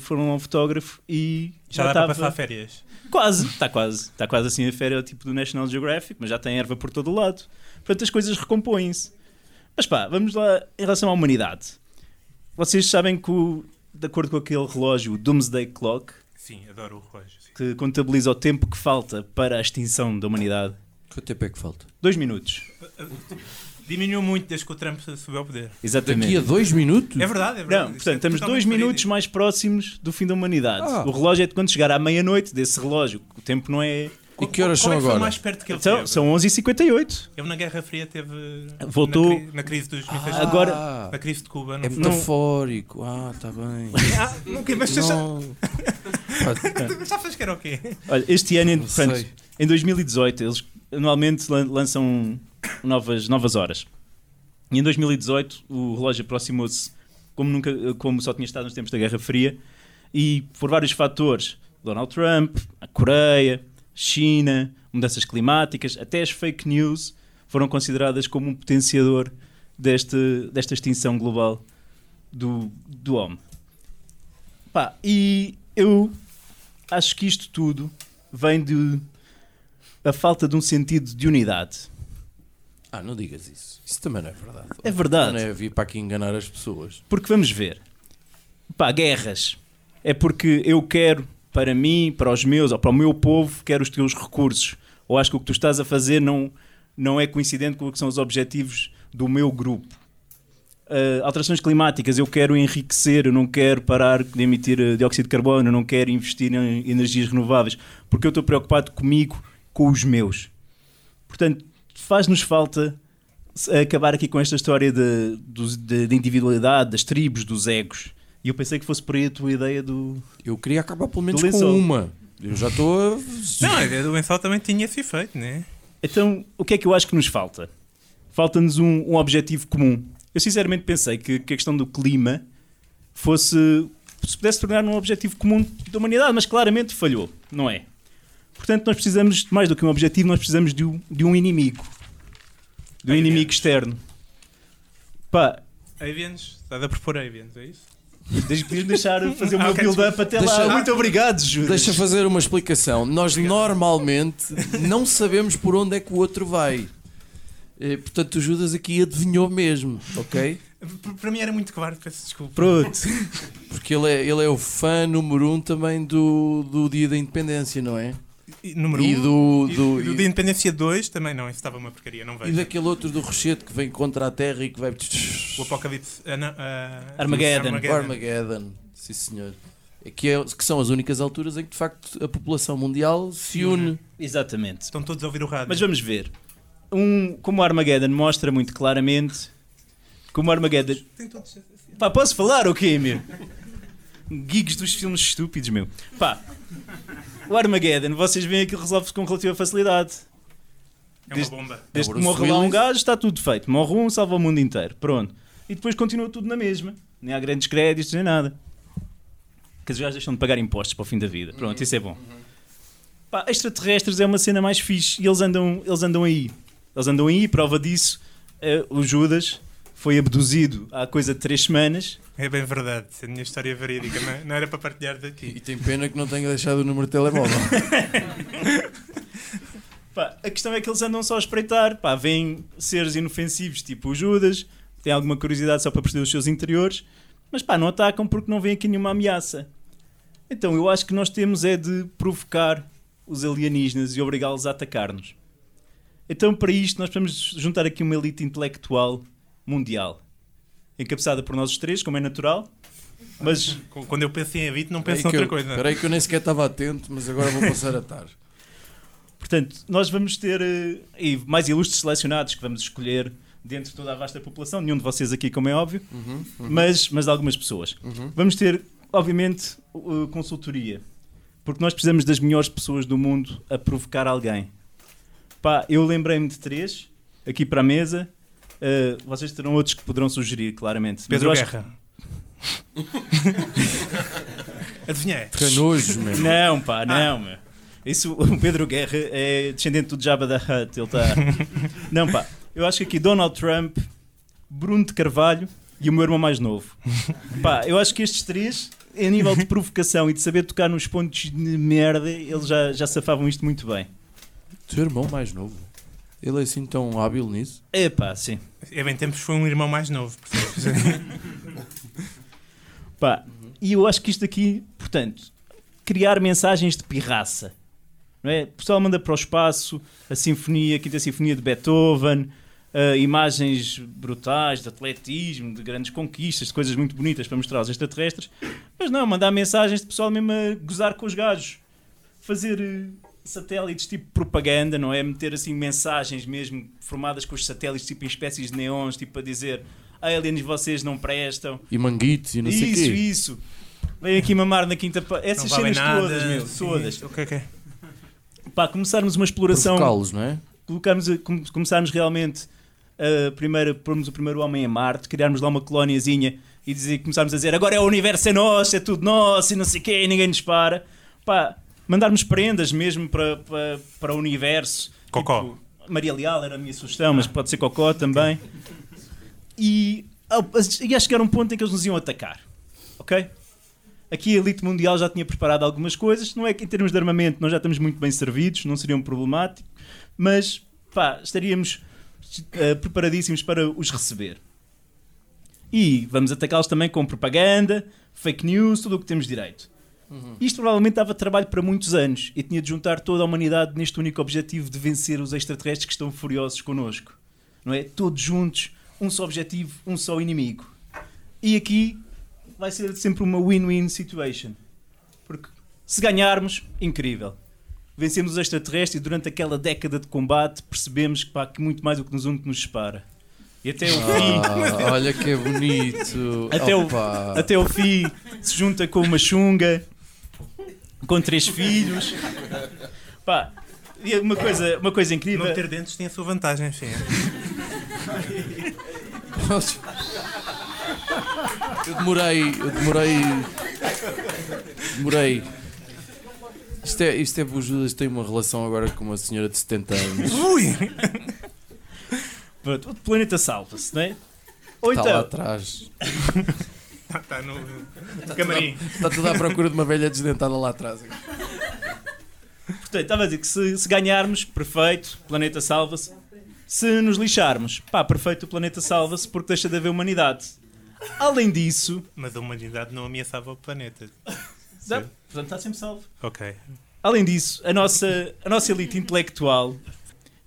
Speaker 4: foram a um fotógrafo e
Speaker 3: Já, dá para
Speaker 4: estava-
Speaker 3: passar férias.
Speaker 4: Quase, está quase. Está quase assim a férias tipo do National Geographic, mas já tem erva por todo o lado. Portanto, as coisas recompõem-se. Mas pá, vamos lá em relação à humanidade. Vocês sabem que, o- de acordo com aquele relógio, o Doomsday Clock,
Speaker 3: Sim, adoro o relógio. sim.
Speaker 4: que contabiliza o tempo que falta para a extinção da humanidade,
Speaker 1: Quanto tempo é que falta?
Speaker 4: dois minutos.
Speaker 3: Diminuiu muito desde que o Trump subiu ao poder.
Speaker 4: Exatamente.
Speaker 1: Daqui a dois minutos?
Speaker 3: É verdade, é verdade.
Speaker 4: Não, portanto,
Speaker 3: é
Speaker 4: estamos dois minutos mais próximos do fim da humanidade.
Speaker 1: Ah.
Speaker 4: O relógio é de quando chegar à meia-noite desse relógio. O tempo não é.
Speaker 1: E que horas
Speaker 3: Qual
Speaker 1: são
Speaker 3: é que foi
Speaker 1: agora?
Speaker 3: mais perto que ele
Speaker 4: São,
Speaker 3: teve?
Speaker 4: são 11h58.
Speaker 3: Ele na Guerra Fria teve.
Speaker 4: Voltou-
Speaker 3: Na, cri- na crise dos mísseis.
Speaker 1: Ah,
Speaker 4: Agora-
Speaker 3: Na crise de Cuba. Não
Speaker 1: É
Speaker 3: foi?
Speaker 1: metafórico. Ah, está bem. (laughs)
Speaker 3: Ah, não, ok, mas (laughs) já,
Speaker 1: Não. Pá,
Speaker 3: já sabes que era o quê?
Speaker 4: Olha, este ano, em 2018, eles anualmente lan- lançam novas, novas horas. E em 2018 o relógio aproximou-se como, nunca, como só tinha estado nos tempos da Guerra Fria e por vários fatores, Donald Trump, a Coreia, China, mudanças climáticas, até as fake news foram consideradas como um potenciador deste, desta extinção global do, do homem. Pá, e eu acho que isto tudo vem de a falta de um sentido de unidade.
Speaker 1: Ah, não digas isso. Isso também não é verdade.
Speaker 4: É verdade.
Speaker 1: Não é vir para aqui enganar as pessoas.
Speaker 4: Porque vamos ver. Pá, guerras. É porque eu quero para mim, para os meus, ou para o meu povo, quero os teus recursos. Ou acho que o que tu estás a fazer não, não é coincidente com o que são os objetivos do meu grupo. Ah, alterações climáticas, eu quero enriquecer, eu não quero parar de emitir ah, dióxido de carbono, eu não quero investir em energias renováveis, porque eu estou preocupado comigo, com os meus. Portanto, faz-nos falta acabar aqui com esta história de individualidade, das tribos, dos egos. E eu pensei que fosse por aí a tua ideia do.
Speaker 1: Eu queria acabar pelo menos com uma. Eu já estou (laughs) a...
Speaker 3: Não, a ideia do lençol também tinha esse efeito, né?
Speaker 4: Então, o que é que eu acho que nos falta? Falta-nos um, um objetivo comum. Eu sinceramente pensei que, que a questão do clima fosse. se pudesse tornar um objetivo comum da humanidade, mas claramente falhou, não é? Portanto, nós precisamos, mais do que um objetivo, nós precisamos de um, de um inimigo. De um
Speaker 3: Aliens.
Speaker 4: inimigo externo. Pá,
Speaker 3: Avians, estás a propor Avians, é isso?
Speaker 4: Deixa-me deixar fazer o
Speaker 3: Ah,
Speaker 4: meu
Speaker 3: ok,
Speaker 4: build-up até
Speaker 1: Deixa-
Speaker 4: lá. Muito obrigado, Judas.
Speaker 1: Deixa fazer uma explicação. Nós normalmente não sabemos por onde é que o outro vai. Eh, Portanto, o Judas aqui adivinhou mesmo, ok?
Speaker 3: Para mim era muito covarde, peço desculpa.
Speaker 4: Pronto.
Speaker 1: Porque ele é, ele é o fã número um também do, do Dia da Independência, não é?
Speaker 3: E, número
Speaker 1: E
Speaker 3: um,
Speaker 1: do,
Speaker 3: e-
Speaker 1: do,
Speaker 3: e do
Speaker 1: e,
Speaker 3: de Independência 2 também não, isso estava uma porcaria, não
Speaker 1: e
Speaker 3: vejo.
Speaker 1: daquele outro do Rochete que vem contra a Terra e que vai.
Speaker 3: O Apocalipse. não, ah,
Speaker 4: Armageddon.
Speaker 1: O Armageddon, sim senhor. É que, é- que são as únicas alturas em que de facto a população mundial se une.
Speaker 4: Exatamente.
Speaker 3: Estão todos a ouvir o rádio.
Speaker 4: Mas vamos ver. Um, como o Armageddon mostra muito claramente. Como o Armageddon.
Speaker 3: Tem todos-
Speaker 4: Pá, posso falar ou quê, meu? Gigs dos filmes estúpidos, meu. Pá. O Armageddon, vocês veem aquilo resolve-se com relativa facilidade.
Speaker 3: É uma
Speaker 4: Desde-
Speaker 3: bomba.
Speaker 4: Desde que
Speaker 1: Bruce
Speaker 4: morre lá um gajo, está tudo feito. Morre um, salva o mundo inteiro. Pronto. E depois continua tudo na mesma. Nem há grandes créditos, nem nada. Que os gajos deixam de pagar impostos para o fim da vida. Pronto, isso é bom. Pá, extraterrestres é uma cena mais fixe e eles andam, eles andam aí. Eles andam aí, prova disso. eh, o Judas foi abduzido há coisa de três semanas.
Speaker 3: É bem verdade, é a minha história verídica, não, não era para partilhar
Speaker 1: E
Speaker 3: daqui.
Speaker 1: tem pena que não tenha deixado o número de telemóvel. (laughs)
Speaker 4: Pá, a questão é que eles andam só a espreitar. Pá, vêm seres inofensivos, tipo o Judas, têm alguma curiosidade só para perceber os seus interiores, mas pá, não atacam porque não vem aqui nenhuma ameaça. Então eu acho que nós temos é de provocar os alienígenas e obrigá-los a atacar-nos. Então para isto nós precisamos juntar aqui uma elite intelectual mundial, encabeçada por nós os três, como é natural, mas
Speaker 3: Quando eu penso em Evite, não penso noutra
Speaker 1: eu-
Speaker 3: coisa.
Speaker 1: Peraí que eu nem sequer estava atento, mas agora vou passar a estar.
Speaker 4: Portanto, nós vamos ter eh, e mais ilustres selecionados que vamos escolher dentro de toda a vasta população, nenhum de vocês aqui, como é óbvio, mas, mas de algumas pessoas. Vamos ter, obviamente, uh, consultoria, porque nós precisamos das melhores pessoas do mundo a provocar alguém. Pá, eu lembrei-me de três aqui para a mesa. Uh, vocês terão outros que poderão sugerir, claramente.
Speaker 3: Pedro Guerra. (laughs) Adivinhei.
Speaker 1: Canojo, mesmo.
Speaker 4: Não, pá, não, meu. Isso, o Pedro Guerra é descendente do Jabba da Hutt. Ele está. (laughs) Não, pá. Eu acho que aqui Donald Trump, Bruno de Carvalho e o meu irmão mais novo. (laughs) Pá, eu acho que estes três, a nível de provocação e de saber tocar nos pontos de merda, eles já, já safavam isto muito bem.
Speaker 1: Teu irmão mais novo. Ele é assim tão hábil nisso.
Speaker 4: É pá, sim.
Speaker 3: É bem tempos foi um irmão mais novo? (laughs)
Speaker 4: Pá, e eu acho que isto aqui, portanto, criar mensagens de pirraça. Não é? O pessoal manda para o espaço a sinfonia, a quinta sinfonia de Beethoven, ah, imagens brutais de atletismo, de grandes conquistas, de coisas muito bonitas para mostrar aos extraterrestres, mas não, mandar mensagens de pessoal mesmo a gozar com os gajos, fazer eh, satélites tipo propaganda, não é? Meter assim mensagens mesmo formadas com os satélites tipo em espécies de neons, tipo a dizer aliens vocês não prestam.
Speaker 1: E manguitos e não sei o
Speaker 4: isso,
Speaker 1: quê.
Speaker 4: isso. Vem aqui mamar na quinta. pa- Essas cenas
Speaker 3: nada.
Speaker 4: todas, meu,
Speaker 3: sim.
Speaker 4: todas.
Speaker 3: O que é que é?
Speaker 4: Pá, começarmos uma exploração,
Speaker 1: Provocá-los, não é?
Speaker 4: colocarmos, a- come- começarmos realmente a primeira, pormos o primeiro homem a Marte, criarmos lá uma colóniazinha e dizer, começarmos a dizer agora é o universo é nosso, é tudo nosso e não sei o quê, e ninguém nos para. Pá, mandarmos prendas mesmo para, para, para o universo.
Speaker 3: Cocó.
Speaker 4: Tipo, Maria Leal era a minha sugestão, mas pode ser Cocó também. E, ao- e a chegar a um ponto em que eles nos iam atacar. Ok? Aqui a elite mundial já tinha preparado algumas coisas. Não é que em termos de armamento nós já estamos muito bem servidos, não seria um problemático, mas pá, estaríamos eh, preparadíssimos para os receber. E vamos atacá-los também com propaganda, fake news, tudo o que temos direito. Isto provavelmente dava trabalho para muitos anos e tinha de juntar toda a humanidade neste único objetivo de vencer os extraterrestres que estão furiosos connosco. Não é? Todos juntos, um só objetivo, um só inimigo. E aqui vai ser sempre uma win-win situation. Porque se ganharmos, incrível. Vencemos os extraterrestres e durante aquela década de combate percebemos que, pá, que muito mais o que nos une que nos separa. E até o fim,
Speaker 1: Ah, olha que bonito. (laughs)
Speaker 4: Até o- até o fim se junta com uma chunga, com três filhos. Pá, e uma coisa, uma coisa incrível.
Speaker 3: Não ter dentes tem a sua vantagem, sim.
Speaker 1: Eu demorei, eu demorei. Demorei. Isto é, isto é o Judas tem uma relação agora com uma senhora de 70 anos.
Speaker 3: Ui!
Speaker 4: Pronto, o planeta salva-se, não é? Ou
Speaker 1: Está lá
Speaker 4: então,
Speaker 1: atrás. (laughs)
Speaker 3: Está tá no, no camarim.
Speaker 1: Está tudo à procura de uma velha desdentada lá atrás.
Speaker 4: portanto, estava a dizer que se, se ganharmos, perfeito, o planeta salva-se. Se nos lixarmos, pá, perfeito, o planeta salva-se porque deixa de haver humanidade. Além disso,
Speaker 3: Mas a humanidade não ameaçava o planeta.
Speaker 4: já, portanto, está sempre salvo.
Speaker 3: Ok.
Speaker 4: Além disso, a nossa, a nossa elite intelectual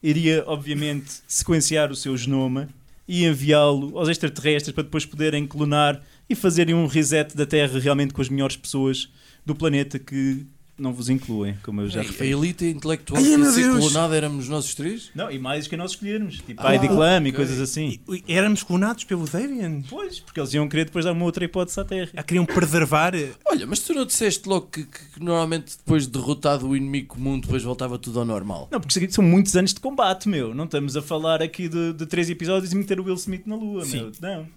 Speaker 4: iria, obviamente, sequenciar o seu genoma e enviá-lo aos extraterrestres para depois poderem clonar e fazerem um reset da Terra realmente com as melhores pessoas do planeta que não vos incluem, como eu já
Speaker 1: A
Speaker 4: referi.
Speaker 1: elite intelectual
Speaker 3: Ai,
Speaker 1: que ia ser colonada éramos nós três?
Speaker 4: Não, e mais que nós escolhermos, tipo
Speaker 1: Ah,
Speaker 4: Heidi Klum e coisas assim.
Speaker 3: Ui, Éramos clonados pelos aliens?
Speaker 4: Pois, porque eles iam querer depois dar uma outra hipótese à Terra.
Speaker 3: Ah, queriam preservar.
Speaker 1: Olha, mas tu não disseste logo que, que- que normalmente depois de derrotado o inimigo comum depois voltava tudo ao normal?
Speaker 4: Não, porque isso são muitos anos de combate, meu. Não estamos a falar aqui de, de três episódios e meter o Will Smith na Lua,
Speaker 3: Sim.
Speaker 4: meu. Não.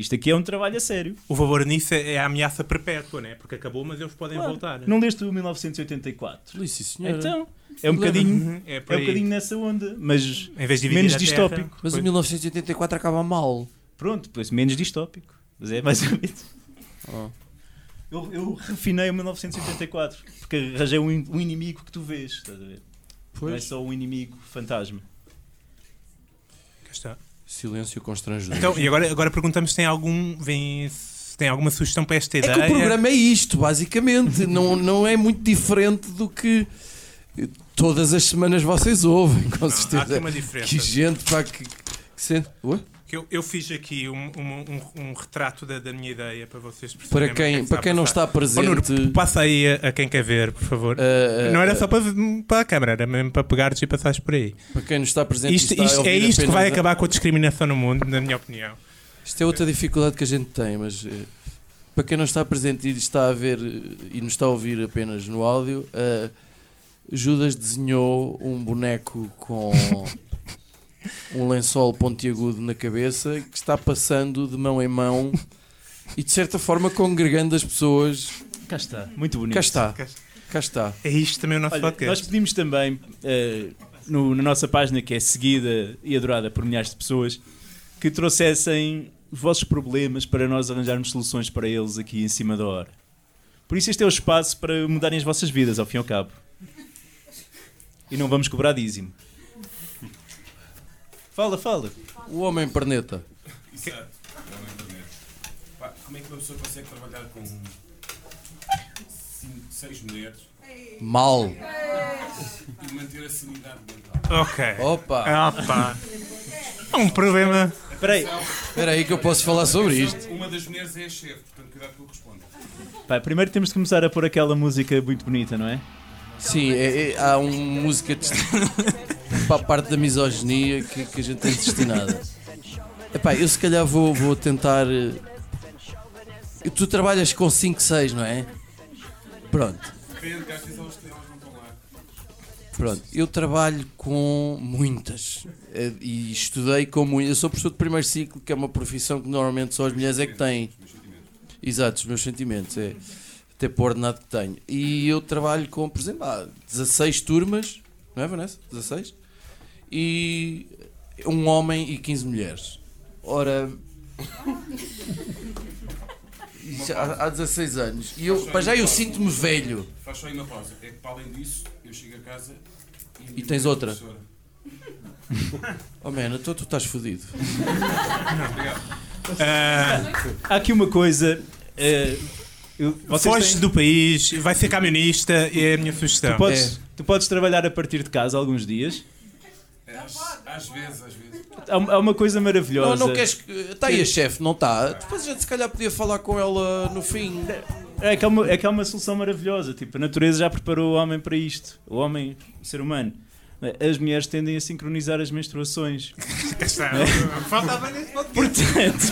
Speaker 4: Isto aqui é um trabalho a sério.
Speaker 3: O valor nisso é a ameaça perpétua, né? Porque acabou, mas eles podem
Speaker 4: Claro.
Speaker 3: voltar.
Speaker 4: Não leste o 1984?
Speaker 1: Li, sim, senhora.
Speaker 4: Então, é um bocadinho,
Speaker 3: Uhum, É,
Speaker 4: é um bocadinho nessa onda, mas
Speaker 3: Em vez de dividir
Speaker 4: menos
Speaker 3: a Terra,
Speaker 4: distópico.
Speaker 1: Mas o
Speaker 3: pois.
Speaker 1: 1984 acaba mal.
Speaker 4: pronto, pois menos distópico. Mas é mais ou menos.
Speaker 1: Oh.
Speaker 4: Eu, eu refinei o 1984 porque arranjei um, um inimigo que tu vês, estás a ver? Não é
Speaker 1: Pois.
Speaker 4: só um inimigo fantasma.
Speaker 3: Cá está.
Speaker 1: Silêncio constrangedor.
Speaker 3: Então, e agora, agora perguntamos se tem algum. Vem, se tem alguma sugestão para esta
Speaker 1: É
Speaker 3: ideia.
Speaker 1: que o programa é isto, basicamente. não, não é muito diferente do que todas as semanas vocês ouvem, com
Speaker 3: Não, há
Speaker 1: certeza.
Speaker 3: aqui uma diferença.
Speaker 1: Que gente, pá, que, que sente. Ué?
Speaker 3: Que Eu, eu fiz aqui um, um, um- um retrato da, da minha ideia para vocês perceberem.
Speaker 1: Para
Speaker 3: o que é
Speaker 1: quem,
Speaker 3: que
Speaker 1: para quem não está presente.
Speaker 3: passa aí a, a quem quer ver, por favor.
Speaker 1: uh,
Speaker 3: não era
Speaker 1: uh,
Speaker 3: só para, para a câmara, era mesmo para pegares e passares por aí.
Speaker 1: Para quem não está presente,
Speaker 3: Isto,
Speaker 1: está
Speaker 3: isto- é isto que vai
Speaker 1: apenas-
Speaker 3: acabar com a discriminação no mundo, na minha opinião.
Speaker 1: Isto é outra dificuldade que a gente tem, mas eh, para quem não está presente e está a ver eh, e nos está a ouvir apenas no áudio, eh, Judas desenhou um boneco com (laughs) um lençol pontiagudo na cabeça que está passando de mão em mão e de certa forma congregando as pessoas
Speaker 4: Cá está, muito bonito.
Speaker 1: Cá está,
Speaker 3: Cá-
Speaker 1: cá está.
Speaker 3: É isto também o nosso
Speaker 4: Olha, nós
Speaker 3: podcast.
Speaker 4: pedimos também eh, no- na nossa página, que é seguida e adorada por milhares de pessoas, que trouxessem os vossos problemas para nós arranjarmos soluções para eles aqui em cima da hora. Por isso, este é o espaço para mudarem as vossas vidas, ao fim e ao cabo. E não vamos cobrar dízimo. Fala, fala.
Speaker 1: O homem perneta.
Speaker 6: Exato, é uma internet. Pá, como é que uma pessoa consegue trabalhar com 6 mulheres
Speaker 1: Mal.
Speaker 6: e manter a sanidade mental?
Speaker 3: Ok.
Speaker 1: Opa,
Speaker 3: pá. É um problema.
Speaker 4: Espera aí.
Speaker 1: espera aí que eu posso falar sobre isto.
Speaker 6: Uma das mulheres é a chefe, portanto cuidado com o que responde.
Speaker 4: Pá, primeiro temos de começar a pôr aquela música muito bonita, não é?
Speaker 1: Sim, é- é- há uma música dest- (laughs) para a parte da misoginia que, que a gente tem destinada. Epá, eu se calhar vou, vou tentar. eh, Tu trabalhas com 5, 6, não é? Pronto, pronto. Eu trabalho com muitas eh, e estudei com muitas. Eu sou professor de primeiro ciclo, que é uma profissão que normalmente só as mulheres é que têm. Exato, os meus sentimentos. É até para o ordenado que tenho. E eu trabalho com, por exemplo, há 16 turmas, não é, Vanessa? 16? E um homem e 15 mulheres. Ora. Há, há 16 anos. E eu, para já eu sinto-me velho.
Speaker 6: Faz só aí uma pausa. É que para além disso, eu chego a casa e.
Speaker 1: E tens
Speaker 6: é
Speaker 1: outra?
Speaker 6: professora. (laughs)
Speaker 1: Oh man, então tu estás fodido.
Speaker 3: Ah,
Speaker 4: Há aqui uma coisa. vocês
Speaker 3: foge
Speaker 4: têm-
Speaker 3: do país, vai ser camionista, é a minha sugestão.
Speaker 4: Tu podes, tu podes trabalhar a partir de casa alguns dias.
Speaker 6: É, Às, às vezes, às vezes.
Speaker 4: Há, há uma coisa
Speaker 1: Não,
Speaker 4: maravilhosa.
Speaker 1: não queres que. Está aí a chefe, não está? Depois a gente se calhar podia falar com ela no fim.
Speaker 4: É que, há uma, é que há uma solução maravilhosa. Tipo, a natureza já preparou o homem para isto. O homem, o ser humano. As mulheres tendem a sincronizar as menstruações. (laughs)
Speaker 3: Está. Faltava nesse.
Speaker 4: Portanto,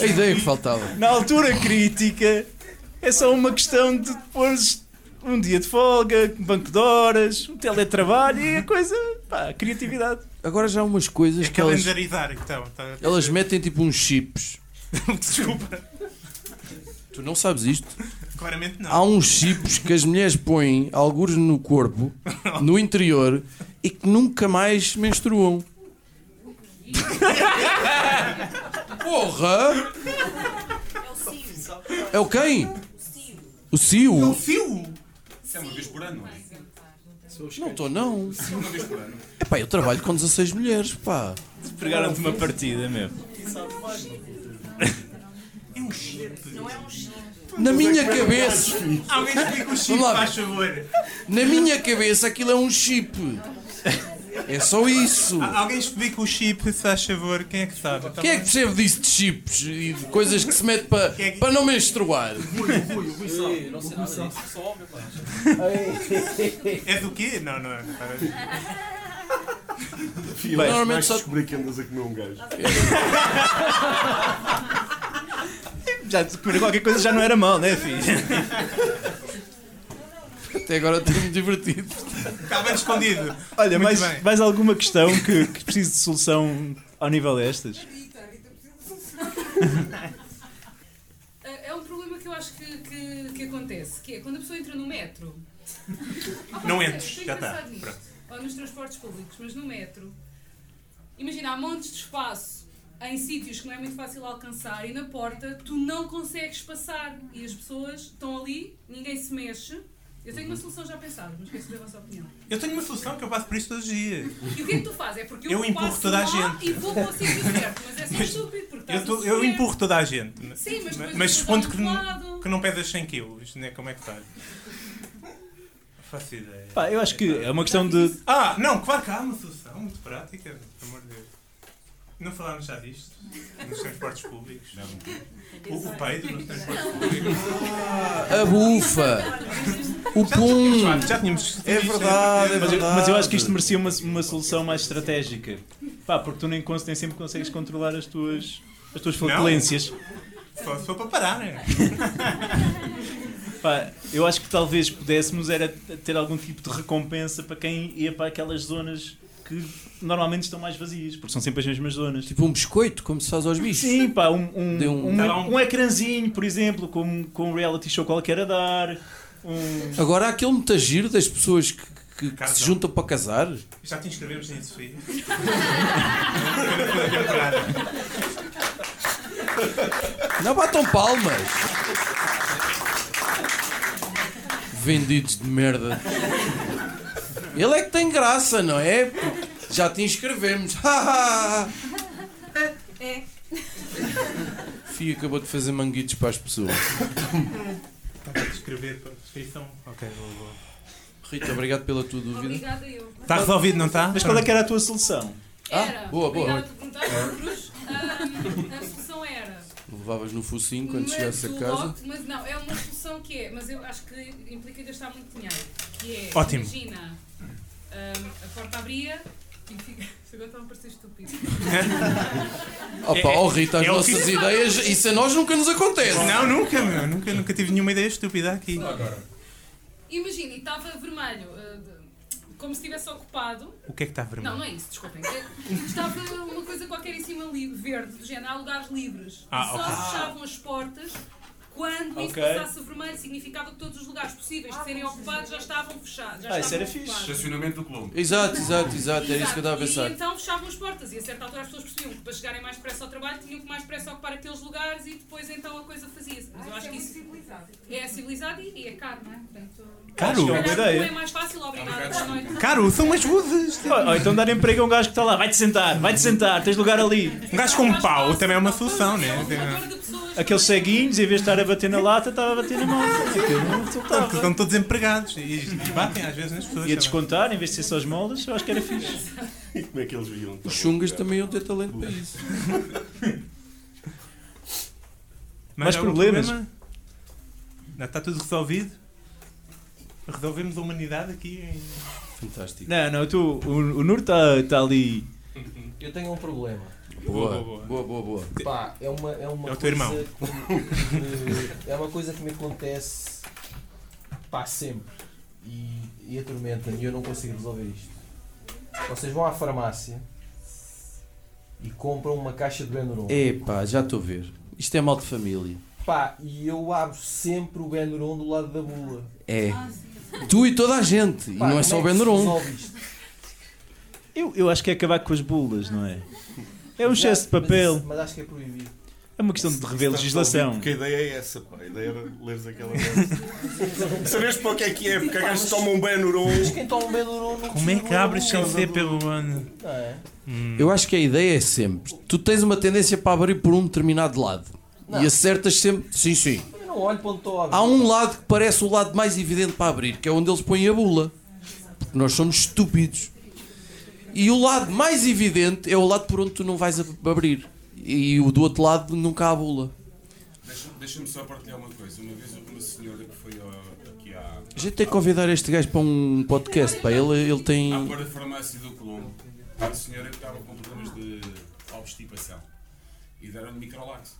Speaker 1: A ideia que faltava.
Speaker 4: na altura crítica, é só uma questão de pôr um dia de folga, um banco de horas, um teletrabalho e a coisa. pá, criatividade.
Speaker 1: Agora já há umas coisas
Speaker 3: É
Speaker 1: que elas,
Speaker 3: então. Tá.
Speaker 1: elas metem tipo uns chips. (laughs)
Speaker 3: Desculpa.
Speaker 1: Tu não sabes isto?
Speaker 3: Claramente não.
Speaker 1: Há uns chips que as mulheres põem alguns no corpo, no interior, e que nunca mais menstruam. Porra! É o quem? O Cio?
Speaker 3: Fio!
Speaker 6: Isso é uma vez por ano, não é?
Speaker 1: Não estou, não.
Speaker 6: Isso é uma vez por ano.
Speaker 1: Epá, eu trabalho com 16 mulheres, pá.
Speaker 4: Pregaram-te uma partida mesmo.
Speaker 3: É um chip.
Speaker 1: Na minha cabeça,
Speaker 3: Alguém explica o chip,
Speaker 1: Vamos lá
Speaker 3: faz favor.
Speaker 1: na minha cabeça aquilo é um chip. É só isso.
Speaker 3: Alguém explica o chip, se faz favor. Quem é que sabe?
Speaker 1: Quem é que percebe disso de chips e de coisas que se mete para
Speaker 3: é que-
Speaker 1: para não menstruar?
Speaker 3: É do quê? Não, não é.
Speaker 4: Bem,
Speaker 1: normalmente
Speaker 7: vais
Speaker 1: só-
Speaker 7: descobrir que andas a comer um gajo.
Speaker 4: Já comer qualquer coisa já não era mal, né, filho? (laughs)
Speaker 1: Até agora tenho-me divertido.
Speaker 3: Está bem escondido.
Speaker 4: Olha,
Speaker 3: Muito
Speaker 4: mais,
Speaker 3: bem.
Speaker 4: mais alguma questão que, que precise de solução ao nível destas?
Speaker 8: É é um problema que eu acho que, que, que acontece, que é quando a pessoa entra no metro. (laughs)
Speaker 3: Não entres, já está.
Speaker 8: Ou nos transportes públicos, mas no metro. Imagina, há montes de espaço em sítios que não é muito fácil alcançar e na porta tu não consegues passar e as pessoas estão ali, ninguém se mexe. Eu tenho uma solução já pensada, mas quero saber a vossa opinião.
Speaker 3: Eu tenho uma solução que eu passo por isso todos os dias.
Speaker 8: E o que é que tu fazes? É porque eu,
Speaker 3: Eu empurro toda a gente.
Speaker 8: e vou para o sítio certo, mas é só estúpido, porque
Speaker 3: Eu, tô- eu empurro toda a gente.
Speaker 8: Sim, mas depois
Speaker 3: Mas supondo
Speaker 8: dá
Speaker 3: que, não- que não pesas 100 kg. Não é como é que faz. Não faço ideia.
Speaker 4: Pá, eu acho que é uma questão de.
Speaker 3: Ah, não, claro que há uma solução muito prática, amor. Não falámos já disto? Nos transportes públicos? O, o peido nos transportes públicos?
Speaker 1: A bufa. O pum.
Speaker 3: Já tínhamos.
Speaker 1: É verdade, é
Speaker 4: Mas eu,
Speaker 1: verdade.
Speaker 4: mas eu acho que isto merecia uma, uma solução mais estratégica. Pá, porque tu nem, nem sempre consegues controlar as tuas, as tuas
Speaker 3: Não.
Speaker 4: flatulências.
Speaker 3: Só se for para parar, né?
Speaker 4: Pá, eu acho que talvez pudéssemos era ter algum tipo de recompensa para quem ia para aquelas zonas que normalmente estão mais vazias, porque são sempre as mesmas zonas.
Speaker 1: Tipo um biscoito, como se faz aos bichos.
Speaker 4: Sim, pá, um, um,
Speaker 1: um-
Speaker 4: um,
Speaker 3: um-
Speaker 4: um ecrãzinho, por exemplo, com, com um reality show qualquer a dar. Um...
Speaker 1: Agora há aquele muito giro das pessoas que, que- que se juntam para casar.
Speaker 3: Já te inscrevemos nisso, Sofia?
Speaker 1: Não batam palmas. Vendidos de merda. Ele é que tem graça, não é? Porque Já te inscrevemos. (laughs)
Speaker 8: É.
Speaker 1: Fia acabou de fazer manguitos para as pessoas.
Speaker 3: Estava a escrever para a descrição. Ok, vou, vou.
Speaker 1: Rita, obrigado pela tua dúvida.
Speaker 8: Obrigada eu.
Speaker 3: Está resolvido, não está?
Speaker 4: Mas qual é que era a tua solução?
Speaker 8: Era.
Speaker 1: Ah, boa, boa.
Speaker 8: Obrigada por perguntar, Cruz. Ahm, a solução era.
Speaker 1: Levavas no focinho quando
Speaker 8: mas
Speaker 1: chegasse a casa.
Speaker 8: lote- mas não, é uma solução que é, mas eu acho que implica gastar muito dinheiro. Que é,
Speaker 3: Ótimo.
Speaker 8: imagina, ahm, a porta abria e fica. (laughs) Agora está a parecer estúpido. (laughs)
Speaker 1: Opa, oh Rita, as
Speaker 3: é
Speaker 1: nossas
Speaker 3: que-
Speaker 1: ideias, isso a nós nunca nos acontece.
Speaker 3: Não, nunca, meu. Nunca, nunca tive nenhuma ideia estúpida aqui.
Speaker 8: Imagina, e estava vermelho, de- como se estivesse ocupado.
Speaker 3: O que é que está
Speaker 8: Não,
Speaker 3: vermelho?
Speaker 8: não é isso, desculpem. É- Estava uma coisa qualquer em cima verde, do género, há lugares livres.
Speaker 3: Ah,
Speaker 8: e só
Speaker 3: ok.
Speaker 8: se fechavam as portas quando isso
Speaker 4: Ok.
Speaker 8: passasse vermelho, significava que todos os lugares possíveis de serem ocupados já estavam fechados. Já
Speaker 4: Ah, isso
Speaker 8: estavam
Speaker 4: era fixe.
Speaker 8: ocupados.
Speaker 6: Estacionamento do Colombo.
Speaker 1: Exato, exato, exato, era isso que eu estava a
Speaker 8: E
Speaker 1: pensar.
Speaker 8: então fechavam as portas e a certa altura as pessoas percebiam que para chegarem mais depressa ao trabalho tinham que mais depressa ocupar aqueles lugares e depois então a coisa fazia-se. Mas eu acho que isso é civilizado e e é caro, não é? Portanto,
Speaker 3: Caro?
Speaker 4: Que é
Speaker 8: não é mais fácil, obrigado, boa noite.
Speaker 3: Caro, são umas luzes.
Speaker 4: Ou, ou então dar emprego a um gajo que está lá, vai-te sentar, vai-te sentar, tens lugar ali.
Speaker 3: Um gajo com um pau também é uma solução, né?
Speaker 4: Aqueles ceguinhos, em vez de estar a bater na lata, estava a bater na mão.
Speaker 3: Porque estão todos empregados e, e batem às vezes nas pessoas.
Speaker 4: E a
Speaker 3: também.
Speaker 4: descontar, em vez de ser só as moldas, eu acho que era fixe. (laughs)
Speaker 7: E como é que eles viram?
Speaker 1: Os chungas também iam ter talento para isso. (laughs)
Speaker 4: Mais problemas?
Speaker 3: problema? Não, está tudo resolvido? Resolvemos a humanidade aqui em...
Speaker 1: Fantástico.
Speaker 4: Não, não, tu, o, o Nur está tá ali.
Speaker 9: Eu tenho um problema.
Speaker 1: Boa,
Speaker 3: boa,
Speaker 1: boa, boa, boa.
Speaker 9: Pá, é uma, é uma
Speaker 3: É o teu irmão.
Speaker 9: que me- é uma coisa que me acontece pá, sempre e, e atormenta-me e eu não consigo resolver isto. Vocês vão à farmácia e compram uma caixa de Benuron.
Speaker 1: Epá, já estou a ver. Isto é mal de família.
Speaker 9: Pá, e eu abro sempre o Benuron do lado da bula.
Speaker 1: É. Tu e toda a gente. E
Speaker 9: Pá,
Speaker 1: não é só o Benuron.
Speaker 9: resolve isto?
Speaker 4: Eu, eu acho que é acabar com as bulas, não é? É um excesso de
Speaker 9: mas
Speaker 4: papel.
Speaker 9: isso- Mas, acho que é proibido.
Speaker 4: É uma questão de rever legislação.
Speaker 7: Porque a ideia é essa, pá. A ideia era leres aquela merda. (laughs) Sabes para o que é que é? Porque gajos tomam um Benuron.
Speaker 9: Mas quem toma um Benuron não
Speaker 3: Como é que abres sem ser pelo ano?
Speaker 9: É?
Speaker 1: Eu acho que a ideia é sempre. Tu tens uma tendência para abrir por um determinado lado.
Speaker 9: Não.
Speaker 1: E acertas sempre. Sim, sim.
Speaker 9: Não olho para onde estou a abrir.
Speaker 1: Há um lado que parece o lado mais evidente para abrir, que é onde eles põem a bula. Porque nós somos estúpidos. E o lado mais evidente é o lado por onde tu não vais ab- abrir. E o do outro lado nunca há bula.
Speaker 6: Deixa- Deixa-me só partilhar uma coisa. Uma vez uma senhora que foi aqui à,
Speaker 1: A gente tem que convidar este gajo para um podcast. Pá. Ele, ele
Speaker 6: à
Speaker 1: tem.
Speaker 6: para farmácia do Colombo. Uma senhora que estava com problemas de obstipação. E deram-lhe microlax.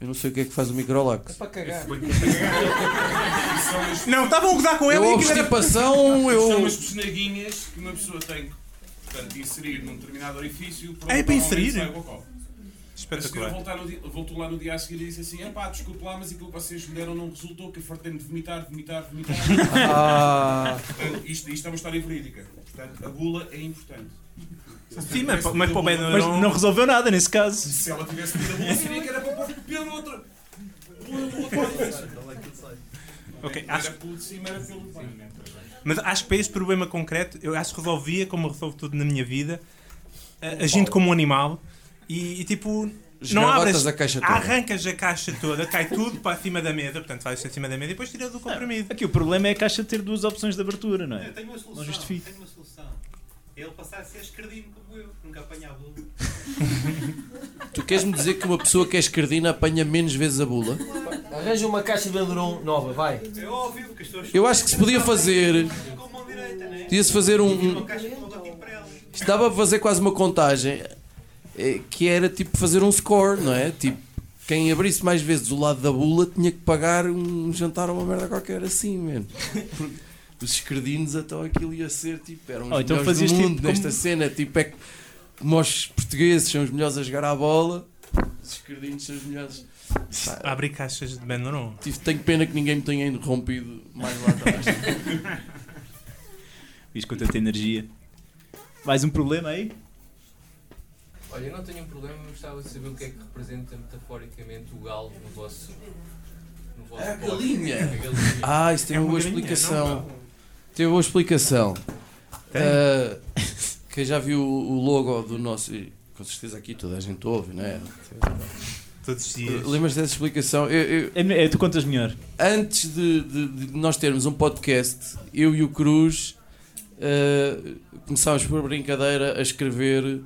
Speaker 1: Eu não sei o que é que faz o microlax.
Speaker 9: É para cagar.
Speaker 3: Não, estavam a gozar com ele
Speaker 1: Eu,
Speaker 3: e aquilo era-
Speaker 1: obstipação,
Speaker 6: São
Speaker 1: eu.
Speaker 6: umas pesnaguinhas que uma pessoa tem portanto, de inserir num determinado orifício para
Speaker 3: É para inserir?
Speaker 6: sai o. A
Speaker 3: Espetacular.
Speaker 6: no dia- voltou lá no dia a seguir e disse assim: Epá, desculpe lá, mas aquilo que vocês me deram não resultou, que eu fartei-me de vomitar, vomitar, vomitar.
Speaker 1: Ah,
Speaker 6: Portanto, isto, isto é uma história verídica. Portanto, a bula é importante.
Speaker 3: Sim, mas, mas para o
Speaker 4: Mas
Speaker 3: Benuron...
Speaker 4: não resolveu nada nesse caso.
Speaker 6: Se ela tivesse pedido a bula, seria que era para pôr pelo outro. (laughs)
Speaker 3: Ok,
Speaker 6: Era
Speaker 3: acho,
Speaker 6: cima,
Speaker 3: mas acho que para esse problema concreto, eu acho que resolvia, como eu resolvo tudo na minha vida, a- agindo como um animal e, e tipo... Não abres,
Speaker 1: a caixa toda.
Speaker 3: arrancas a caixa toda, cai tudo para cima da mesa, portanto fazes acima da mesa e depois tiras o comprimido.
Speaker 4: Aqui o problema é a caixa ter duas opções de abertura, não é?
Speaker 10: Eu tenho uma solução.
Speaker 4: Não justifica.
Speaker 10: Tenho uma solução. É ele passar a ser escardino como eu, que nunca apanha a bula. (laughs)
Speaker 1: tu queres-me dizer que uma pessoa que é escardina apanha menos vezes a bula?
Speaker 9: Arranja uma caixa de Benuron nova, vai.
Speaker 10: É óbvio, porque as pessoas
Speaker 1: Eu acho que se podia fazer.
Speaker 10: com a mão direita, né?
Speaker 1: Podia-se fazer um.
Speaker 10: ela.
Speaker 1: isto dava para fazer quase uma contagem. eh, Que era tipo fazer um score, não é? Tipo, quem abrisse mais vezes o lado da bula tinha que pagar um jantar ou uma merda qualquer assim, mano. (laughs) os escredinos, então aquilo ia ser tipo, eram os
Speaker 4: Oh, então
Speaker 1: melhores do
Speaker 4: fazias
Speaker 1: mundo
Speaker 4: tipo
Speaker 1: nesta
Speaker 4: como-
Speaker 1: cena, tipo, é que como os portugueses são os melhores a jogar à bola, os escredinos são os melhores. Pá,
Speaker 3: Abre caixas de Benuron.
Speaker 1: tive, tenho pena que ninguém me tenha interrompido mais lá atrás. (laughs)
Speaker 4: Diz com tanta energia. Mais um problema aí?
Speaker 2: Olha, eu não tenho um problema, mas gostava de saber o que é que representa metaforicamente o galo no vosso. No vosso
Speaker 1: A
Speaker 2: pote.
Speaker 1: galinha.
Speaker 2: A galinha.
Speaker 1: Ah, isso tem
Speaker 3: É
Speaker 1: uma
Speaker 3: uma
Speaker 1: boa
Speaker 3: galinha,
Speaker 1: explicação.
Speaker 3: não,
Speaker 1: Tem uma explicação.
Speaker 3: Tem.
Speaker 1: Ah, (laughs) quem já viu o logo do nosso. Com certeza aqui toda a gente ouve, não é?
Speaker 3: Todos os dias.
Speaker 1: Lembras dessa explicação? Eu- eu-
Speaker 4: É, é, tu contas melhor.
Speaker 1: antes de, de- de nós termos um podcast, eu e o Cruz ah, começámos por brincadeira a escrever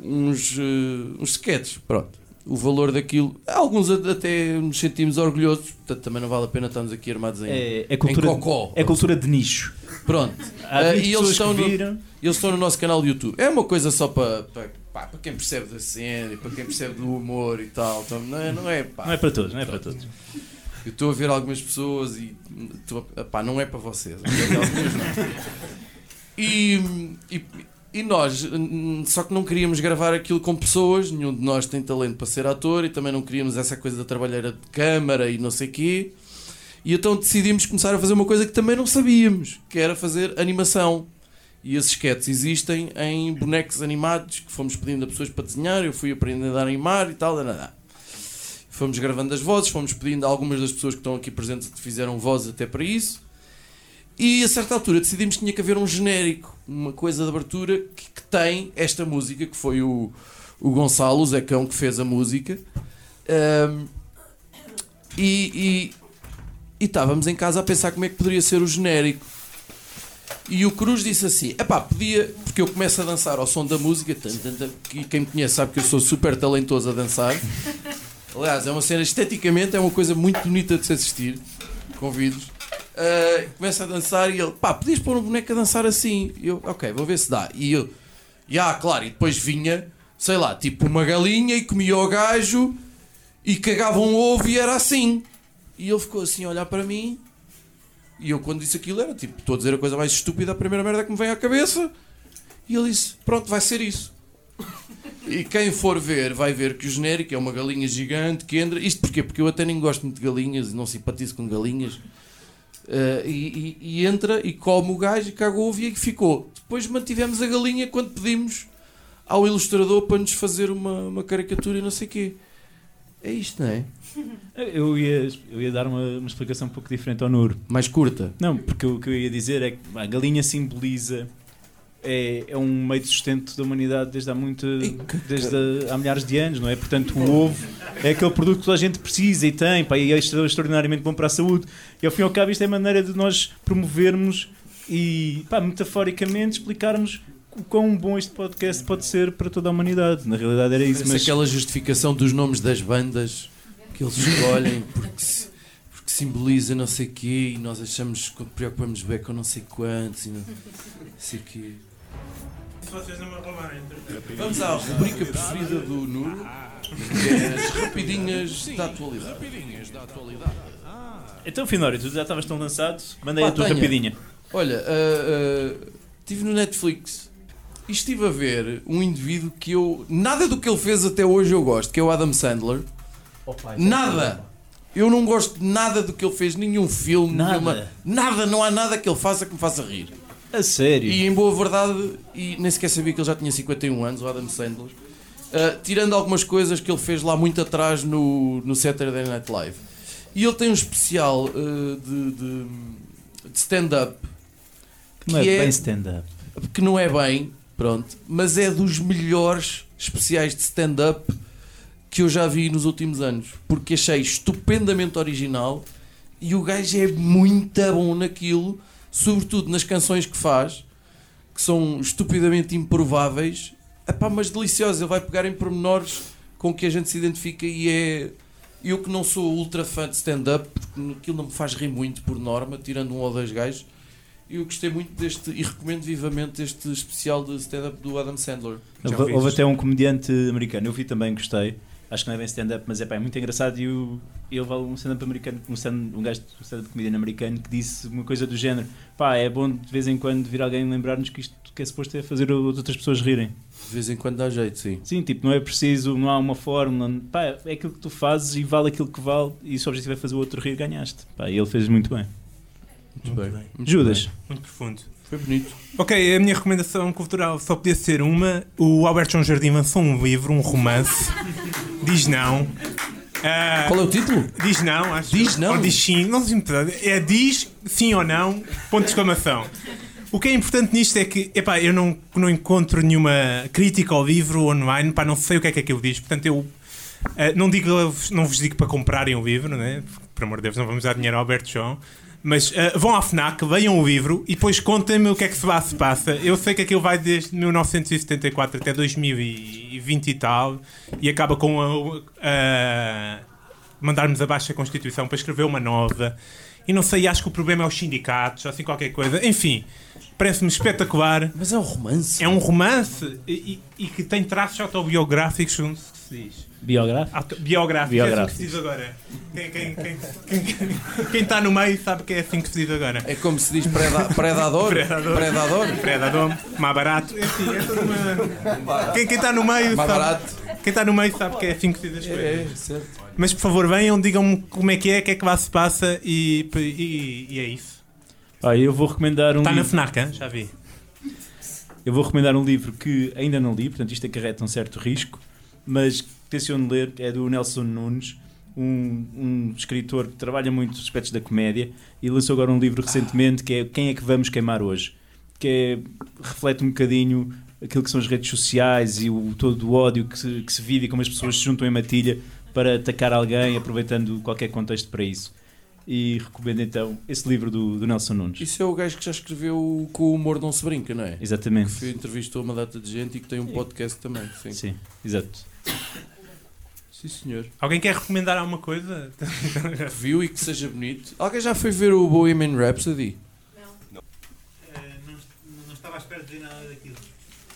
Speaker 1: uns, ah, uns sketches. Pronto. O valor daquilo, alguns até nos sentimos orgulhosos, portanto também não vale a pena estarmos aqui armados em,
Speaker 4: É, é cultura,
Speaker 1: em cocó.
Speaker 4: é cultura de nicho.
Speaker 1: Pronto.
Speaker 4: Há 20
Speaker 1: e eles estão no-. Eles estão no nosso canal do YouTube. É uma coisa só para, para, pá, para quem percebe da cena e para quem percebe do humor e tal. Então, não, é, não é pá.
Speaker 4: Não é para todos, não é para todos.
Speaker 1: Eu estou a ver algumas pessoas e estou pá, não é para vocês. E, e, e nós, só que não queríamos gravar aquilo com pessoas, nenhum de nós tem talento para ser ator e também não queríamos essa coisa da trabalheira de câmara e não sei quê. E então decidimos começar a fazer uma coisa que também não sabíamos, que era fazer animação. E esses sketches existem em bonecos animados que fomos pedindo a pessoas para desenhar, eu fui aprendendo a animar e tal, nada. Fomos gravando as vozes, fomos pedindo a algumas das pessoas que estão aqui presentes que fizeram vozes até para isso. E a certa altura decidimos que tinha que haver um genérico, uma coisa de abertura que, que tem esta música, que foi o, o Gonçalo, o Zecão, que fez a música. Ahm, e, e, e estávamos em casa a pensar como é que poderia ser o genérico. E o Cruz disse assim: epá, podia, porque eu começo a dançar ao som da música, e quem me conhece sabe que eu sou super talentoso a dançar. Aliás, é uma cena esteticamente, é uma coisa muito bonita de se assistir. Convido-vos. Uh, começa a dançar e ele, pá, podias pôr um boneco a dançar assim? E eu, ok, vou ver se dá. E eu, já, claro, e depois vinha, sei lá, tipo uma galinha e comia o gajo e cagava um ovo e era assim. E ele ficou assim a olhar para mim. E eu, quando disse aquilo, era tipo, estou a dizer a coisa mais estúpida, a primeira merda que me vem à cabeça. E ele disse: Pronto, vai ser isso. E quem for ver, vai ver que o genérico é uma galinha gigante que entra. Isto porquê? Porque eu até nem gosto muito de galinhas e não simpatizo com galinhas. Eh, e, e- e entra e come o gajo e caga o ovo e aí ficou. Depois mantivemos a galinha quando pedimos ao ilustrador para nos fazer uma, uma caricatura e não sei o quê. É isto, não é? (laughs)
Speaker 4: Eu ia, eu ia dar uma, uma explicação um pouco diferente ao Nuro.
Speaker 1: Mais curta.
Speaker 4: Não, porque o que eu ia dizer é que a galinha simboliza. É, é um meio de sustento da humanidade desde há muito. desde há, há milhares de anos, não é? Portanto, o ovo é aquele produto que toda a gente precisa e tem, pá, e é extra- extraordinariamente bom para a saúde. E ao fim e ao cabo, isto é a maneira de nós promovermos e, pá, metaforicamente, explicarmos o quão bom este podcast pode ser para toda a humanidade. Na realidade, era isso,
Speaker 1: Parece
Speaker 4: mas.
Speaker 1: aquela justificação dos nomes das bandas que eles escolhem porque, se- porque simboliza não sei o quê e nós achamos que preocupamos bem com não sei quantos e não sei o quê.
Speaker 3: Se vocês não me roubarem.
Speaker 1: Vamos à rubrica preferida do Nuno, que é as rapidinhas da atualidade. Rapidinhas da atualidade.
Speaker 4: Então, Finório, tu já estavas tão lançado, mandei
Speaker 1: Pá,
Speaker 4: a tua
Speaker 1: tenho.
Speaker 4: rapidinha.
Speaker 1: Olha, ah, ah, estive no Netflix e estive a ver um indivíduo que eu. Nada do que ele fez até hoje eu gosto, que é o Adam Sandler.
Speaker 9: É
Speaker 1: Nada! Eu não gosto de nada do que ele fez, nenhum filme,
Speaker 4: Nada?
Speaker 1: nenhuma. Nada, não há nada que ele faça que me faça rir.
Speaker 4: A sério?
Speaker 1: E em boa verdade, e nem sequer sabia que ele já tinha 51 anos, o Adam Sandler. Uh, tirando algumas coisas que ele fez lá muito atrás no, no Saturday Night Live. E ele tem um especial uh, de, de- de stand-up
Speaker 4: Que não é,
Speaker 1: que é-
Speaker 4: bem stand-up.
Speaker 1: que não é bem, pronto, mas é dos melhores especiais de stand-up que eu já vi nos últimos anos, porque achei estupendamente original e o gajo é muito bom naquilo, sobretudo nas canções que faz, que são estupidamente improváveis, Epá, mas deliciosas. Ele vai pegar em pormenores com que a gente se identifica e é. Eu que não sou ultra fã de stand-up, porque aquilo não me faz rir muito por norma, tirando um ou dois gajos. Eu gostei muito deste e recomendo vivamente este especial de stand-up do Adam Sandler.
Speaker 4: Houve, houve até um comediante americano, eu vi também, gostei, Acho que não é bem stand-up, mas é, pá, é muito engraçado. E o, ele vale um stand-up americano, um, stand, um gajo um stand-up comedian americano que disse uma coisa do género: pá, é bom de vez em quando vir alguém lembrar-nos que isto que é suposto é fazer as outras pessoas rirem.
Speaker 1: De vez em quando dá jeito, sim.
Speaker 4: Sim, tipo, não é preciso, não há uma fórmula, pá, é aquilo que tu fazes e vale aquilo que vale. E se o objetivo é fazer o outro rir, ganhaste. Pá, e ele fez muito bem.
Speaker 1: Muito, bem. Muito
Speaker 4: Judas.
Speaker 1: bem.
Speaker 3: Muito profundo.
Speaker 1: Foi bonito.
Speaker 3: Ok, a minha recomendação cultural só podia ser uma. O Albert João Jardim lançou um livro, um romance. Diz não. Ah,
Speaker 1: Qual é o título?
Speaker 3: Diz não, acho.
Speaker 1: Diz não?
Speaker 3: Ou diz sim, não sei. É diz sim ou não, ponto de exclamação. O que é importante nisto é que, epá, eu não, não encontro nenhuma crítica ao livro online, pá, não sei o que é que aquilo diz, portanto eu eh, não, digo, não vos digo para comprarem o livro, né? Porque, por amor de Deus, não vamos dar dinheiro ao Alberto João. Mas eh, vão à FNAC, leiam o livro e depois contem-me o que é que se lá se passa. Eu sei que aquilo vai desde 1974 até 2020 e tal e acaba com a, mandarmos abaixo a Constituição para escrever uma nova. E não sei, acho que o problema é os sindicatos, ou assim qualquer coisa. Enfim, parece-me espetacular.
Speaker 1: Mas é um romance.
Speaker 3: É um romance e, e- e que tem traços autobiográficos, se diz.
Speaker 4: Biográfico?
Speaker 3: Auto- biográficos,
Speaker 4: Biográficos.
Speaker 3: é assim que se diz agora. Quem- Quem quem- quem- quem está no meio sabe que é assim que se diz agora.
Speaker 1: É como se diz preda- predador.
Speaker 3: Predador.
Speaker 1: Predador.
Speaker 3: Predador, mais barato. É toda uma. Quem está no meio
Speaker 1: Mais
Speaker 3: sabe.
Speaker 1: barato.
Speaker 3: Quem está no meio sabe que é assim que se diz as
Speaker 1: É,
Speaker 3: coisas.
Speaker 1: é, certo.
Speaker 3: Mas por favor, venham, digam-me como é que é, o que é que lá se passa e, e- e é isso.
Speaker 4: Pá, eu vou recomendar um
Speaker 3: Está na. FNAC, hein? já vi.
Speaker 4: Eu vou recomendar um livro que ainda não li, portanto isto acarreta um certo risco, mas que tenciono ler, é do Nelson Nunes, um, um escritor que trabalha muito os aspectos da comédia e lançou agora um livro recentemente que é Quem é que vamos queimar hoje? Que é- reflete um bocadinho aquilo que são as redes sociais e o, todo o ódio que se, que se vive e como as pessoas se juntam em matilha para atacar alguém, aproveitando qualquer contexto para isso. E recomendo então esse livro do, do Nelson Nunes.
Speaker 1: Isso é o gajo que já escreveu com o humor não se brinca, não é?
Speaker 4: Exatamente.
Speaker 1: Que foi- entrevistou uma data de gente e que tem um podcast também. Sim,
Speaker 4: Sim, exato.
Speaker 1: Sim, senhor.
Speaker 3: Alguém quer recomendar alguma coisa?
Speaker 1: Que (laughs) viu e que seja bonito. Alguém já foi ver o Bohemian Rhapsody?
Speaker 10: Eh, não, não estava à espera de ver nada daquilo.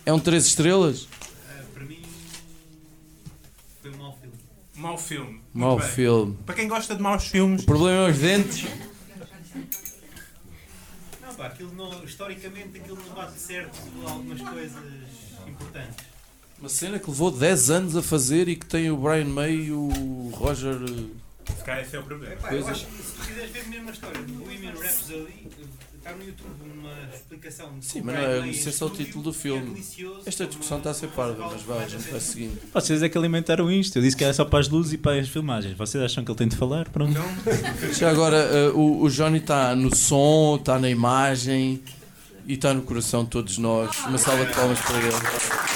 Speaker 1: É um 3 estrelas?
Speaker 10: Eh, para mim, foi um mau filme.
Speaker 3: Mau filme. Muito
Speaker 1: Mau
Speaker 3: bem.
Speaker 1: filme.
Speaker 3: Para quem gosta de maus filmes,
Speaker 1: O problema é os dentes.
Speaker 10: Não, pá, aquilo não, historicamente aquilo não bate certo algumas coisas importantes.
Speaker 1: Uma cena que levou 10 anos a fazer e que tem o Brian May e o Roger. eh,
Speaker 3: se calhar esse é o problema.
Speaker 10: Pá,
Speaker 1: Pois
Speaker 10: eu
Speaker 1: é.
Speaker 10: acho que se tu quiseres ver a história do Bohemian Rhapsody, está no YouTube uma explicação de
Speaker 1: Sim, mas
Speaker 10: o
Speaker 1: não é, é só o título do
Speaker 10: é
Speaker 1: filme. Esta discussão está a ser parva, mas vai, a gente vai seguindo.
Speaker 4: Vocês é que alimentaram isto. Eu disse que era só para as luzes e para as filmagens. Vocês acham que ele tem de falar? Pronto. (laughs)
Speaker 1: Já agora, eh, o, o Johnny está no som, está na imagem e está no coração de todos nós. Uma salva de palmas para ele.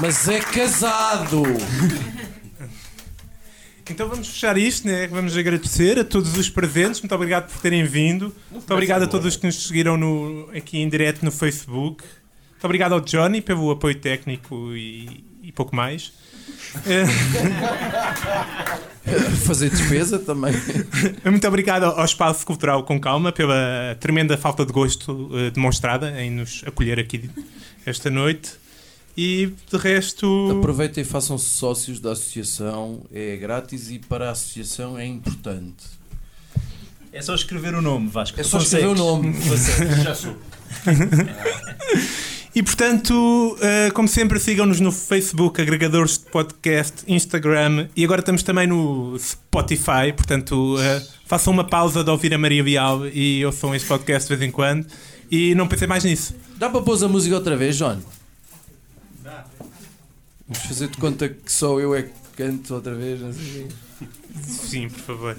Speaker 1: Mas é casado!
Speaker 3: Então vamos fechar isto, né? Vamos agradecer a todos os presentes. Muito obrigado por terem vindo. Muito obrigado a todos os que nos seguiram no, aqui em direto no Facebook. Muito obrigado ao Johnny pelo apoio técnico e, e pouco mais. (laughs)
Speaker 1: Fazer despesa também. (laughs)
Speaker 3: Muito obrigado ao Espaço Cultural com Calma pela tremenda falta de gosto eh, demonstrada em nos acolher aqui esta noite. E de resto.
Speaker 1: Aproveitem e façam-se sócios da associação. É grátis e para a associação é importante.
Speaker 4: É só escrever o nome, Vasco.
Speaker 1: É só escrever o
Speaker 4: consegues.
Speaker 1: nome.
Speaker 7: Já sou. (laughs)
Speaker 3: E portanto, eh, como sempre, sigam-nos no Facebook, agregadores de podcast, Instagram e agora estamos também no Spotify. Portanto, eh, façam uma pausa de ouvir a Maria Vial e ouçam este podcast de vez em quando. E não pensei mais nisso.
Speaker 1: Dá para pôr a música outra vez, John? Vamos fazer de conta que só eu é que canto outra vez. Não sei.
Speaker 3: Sim, por favor.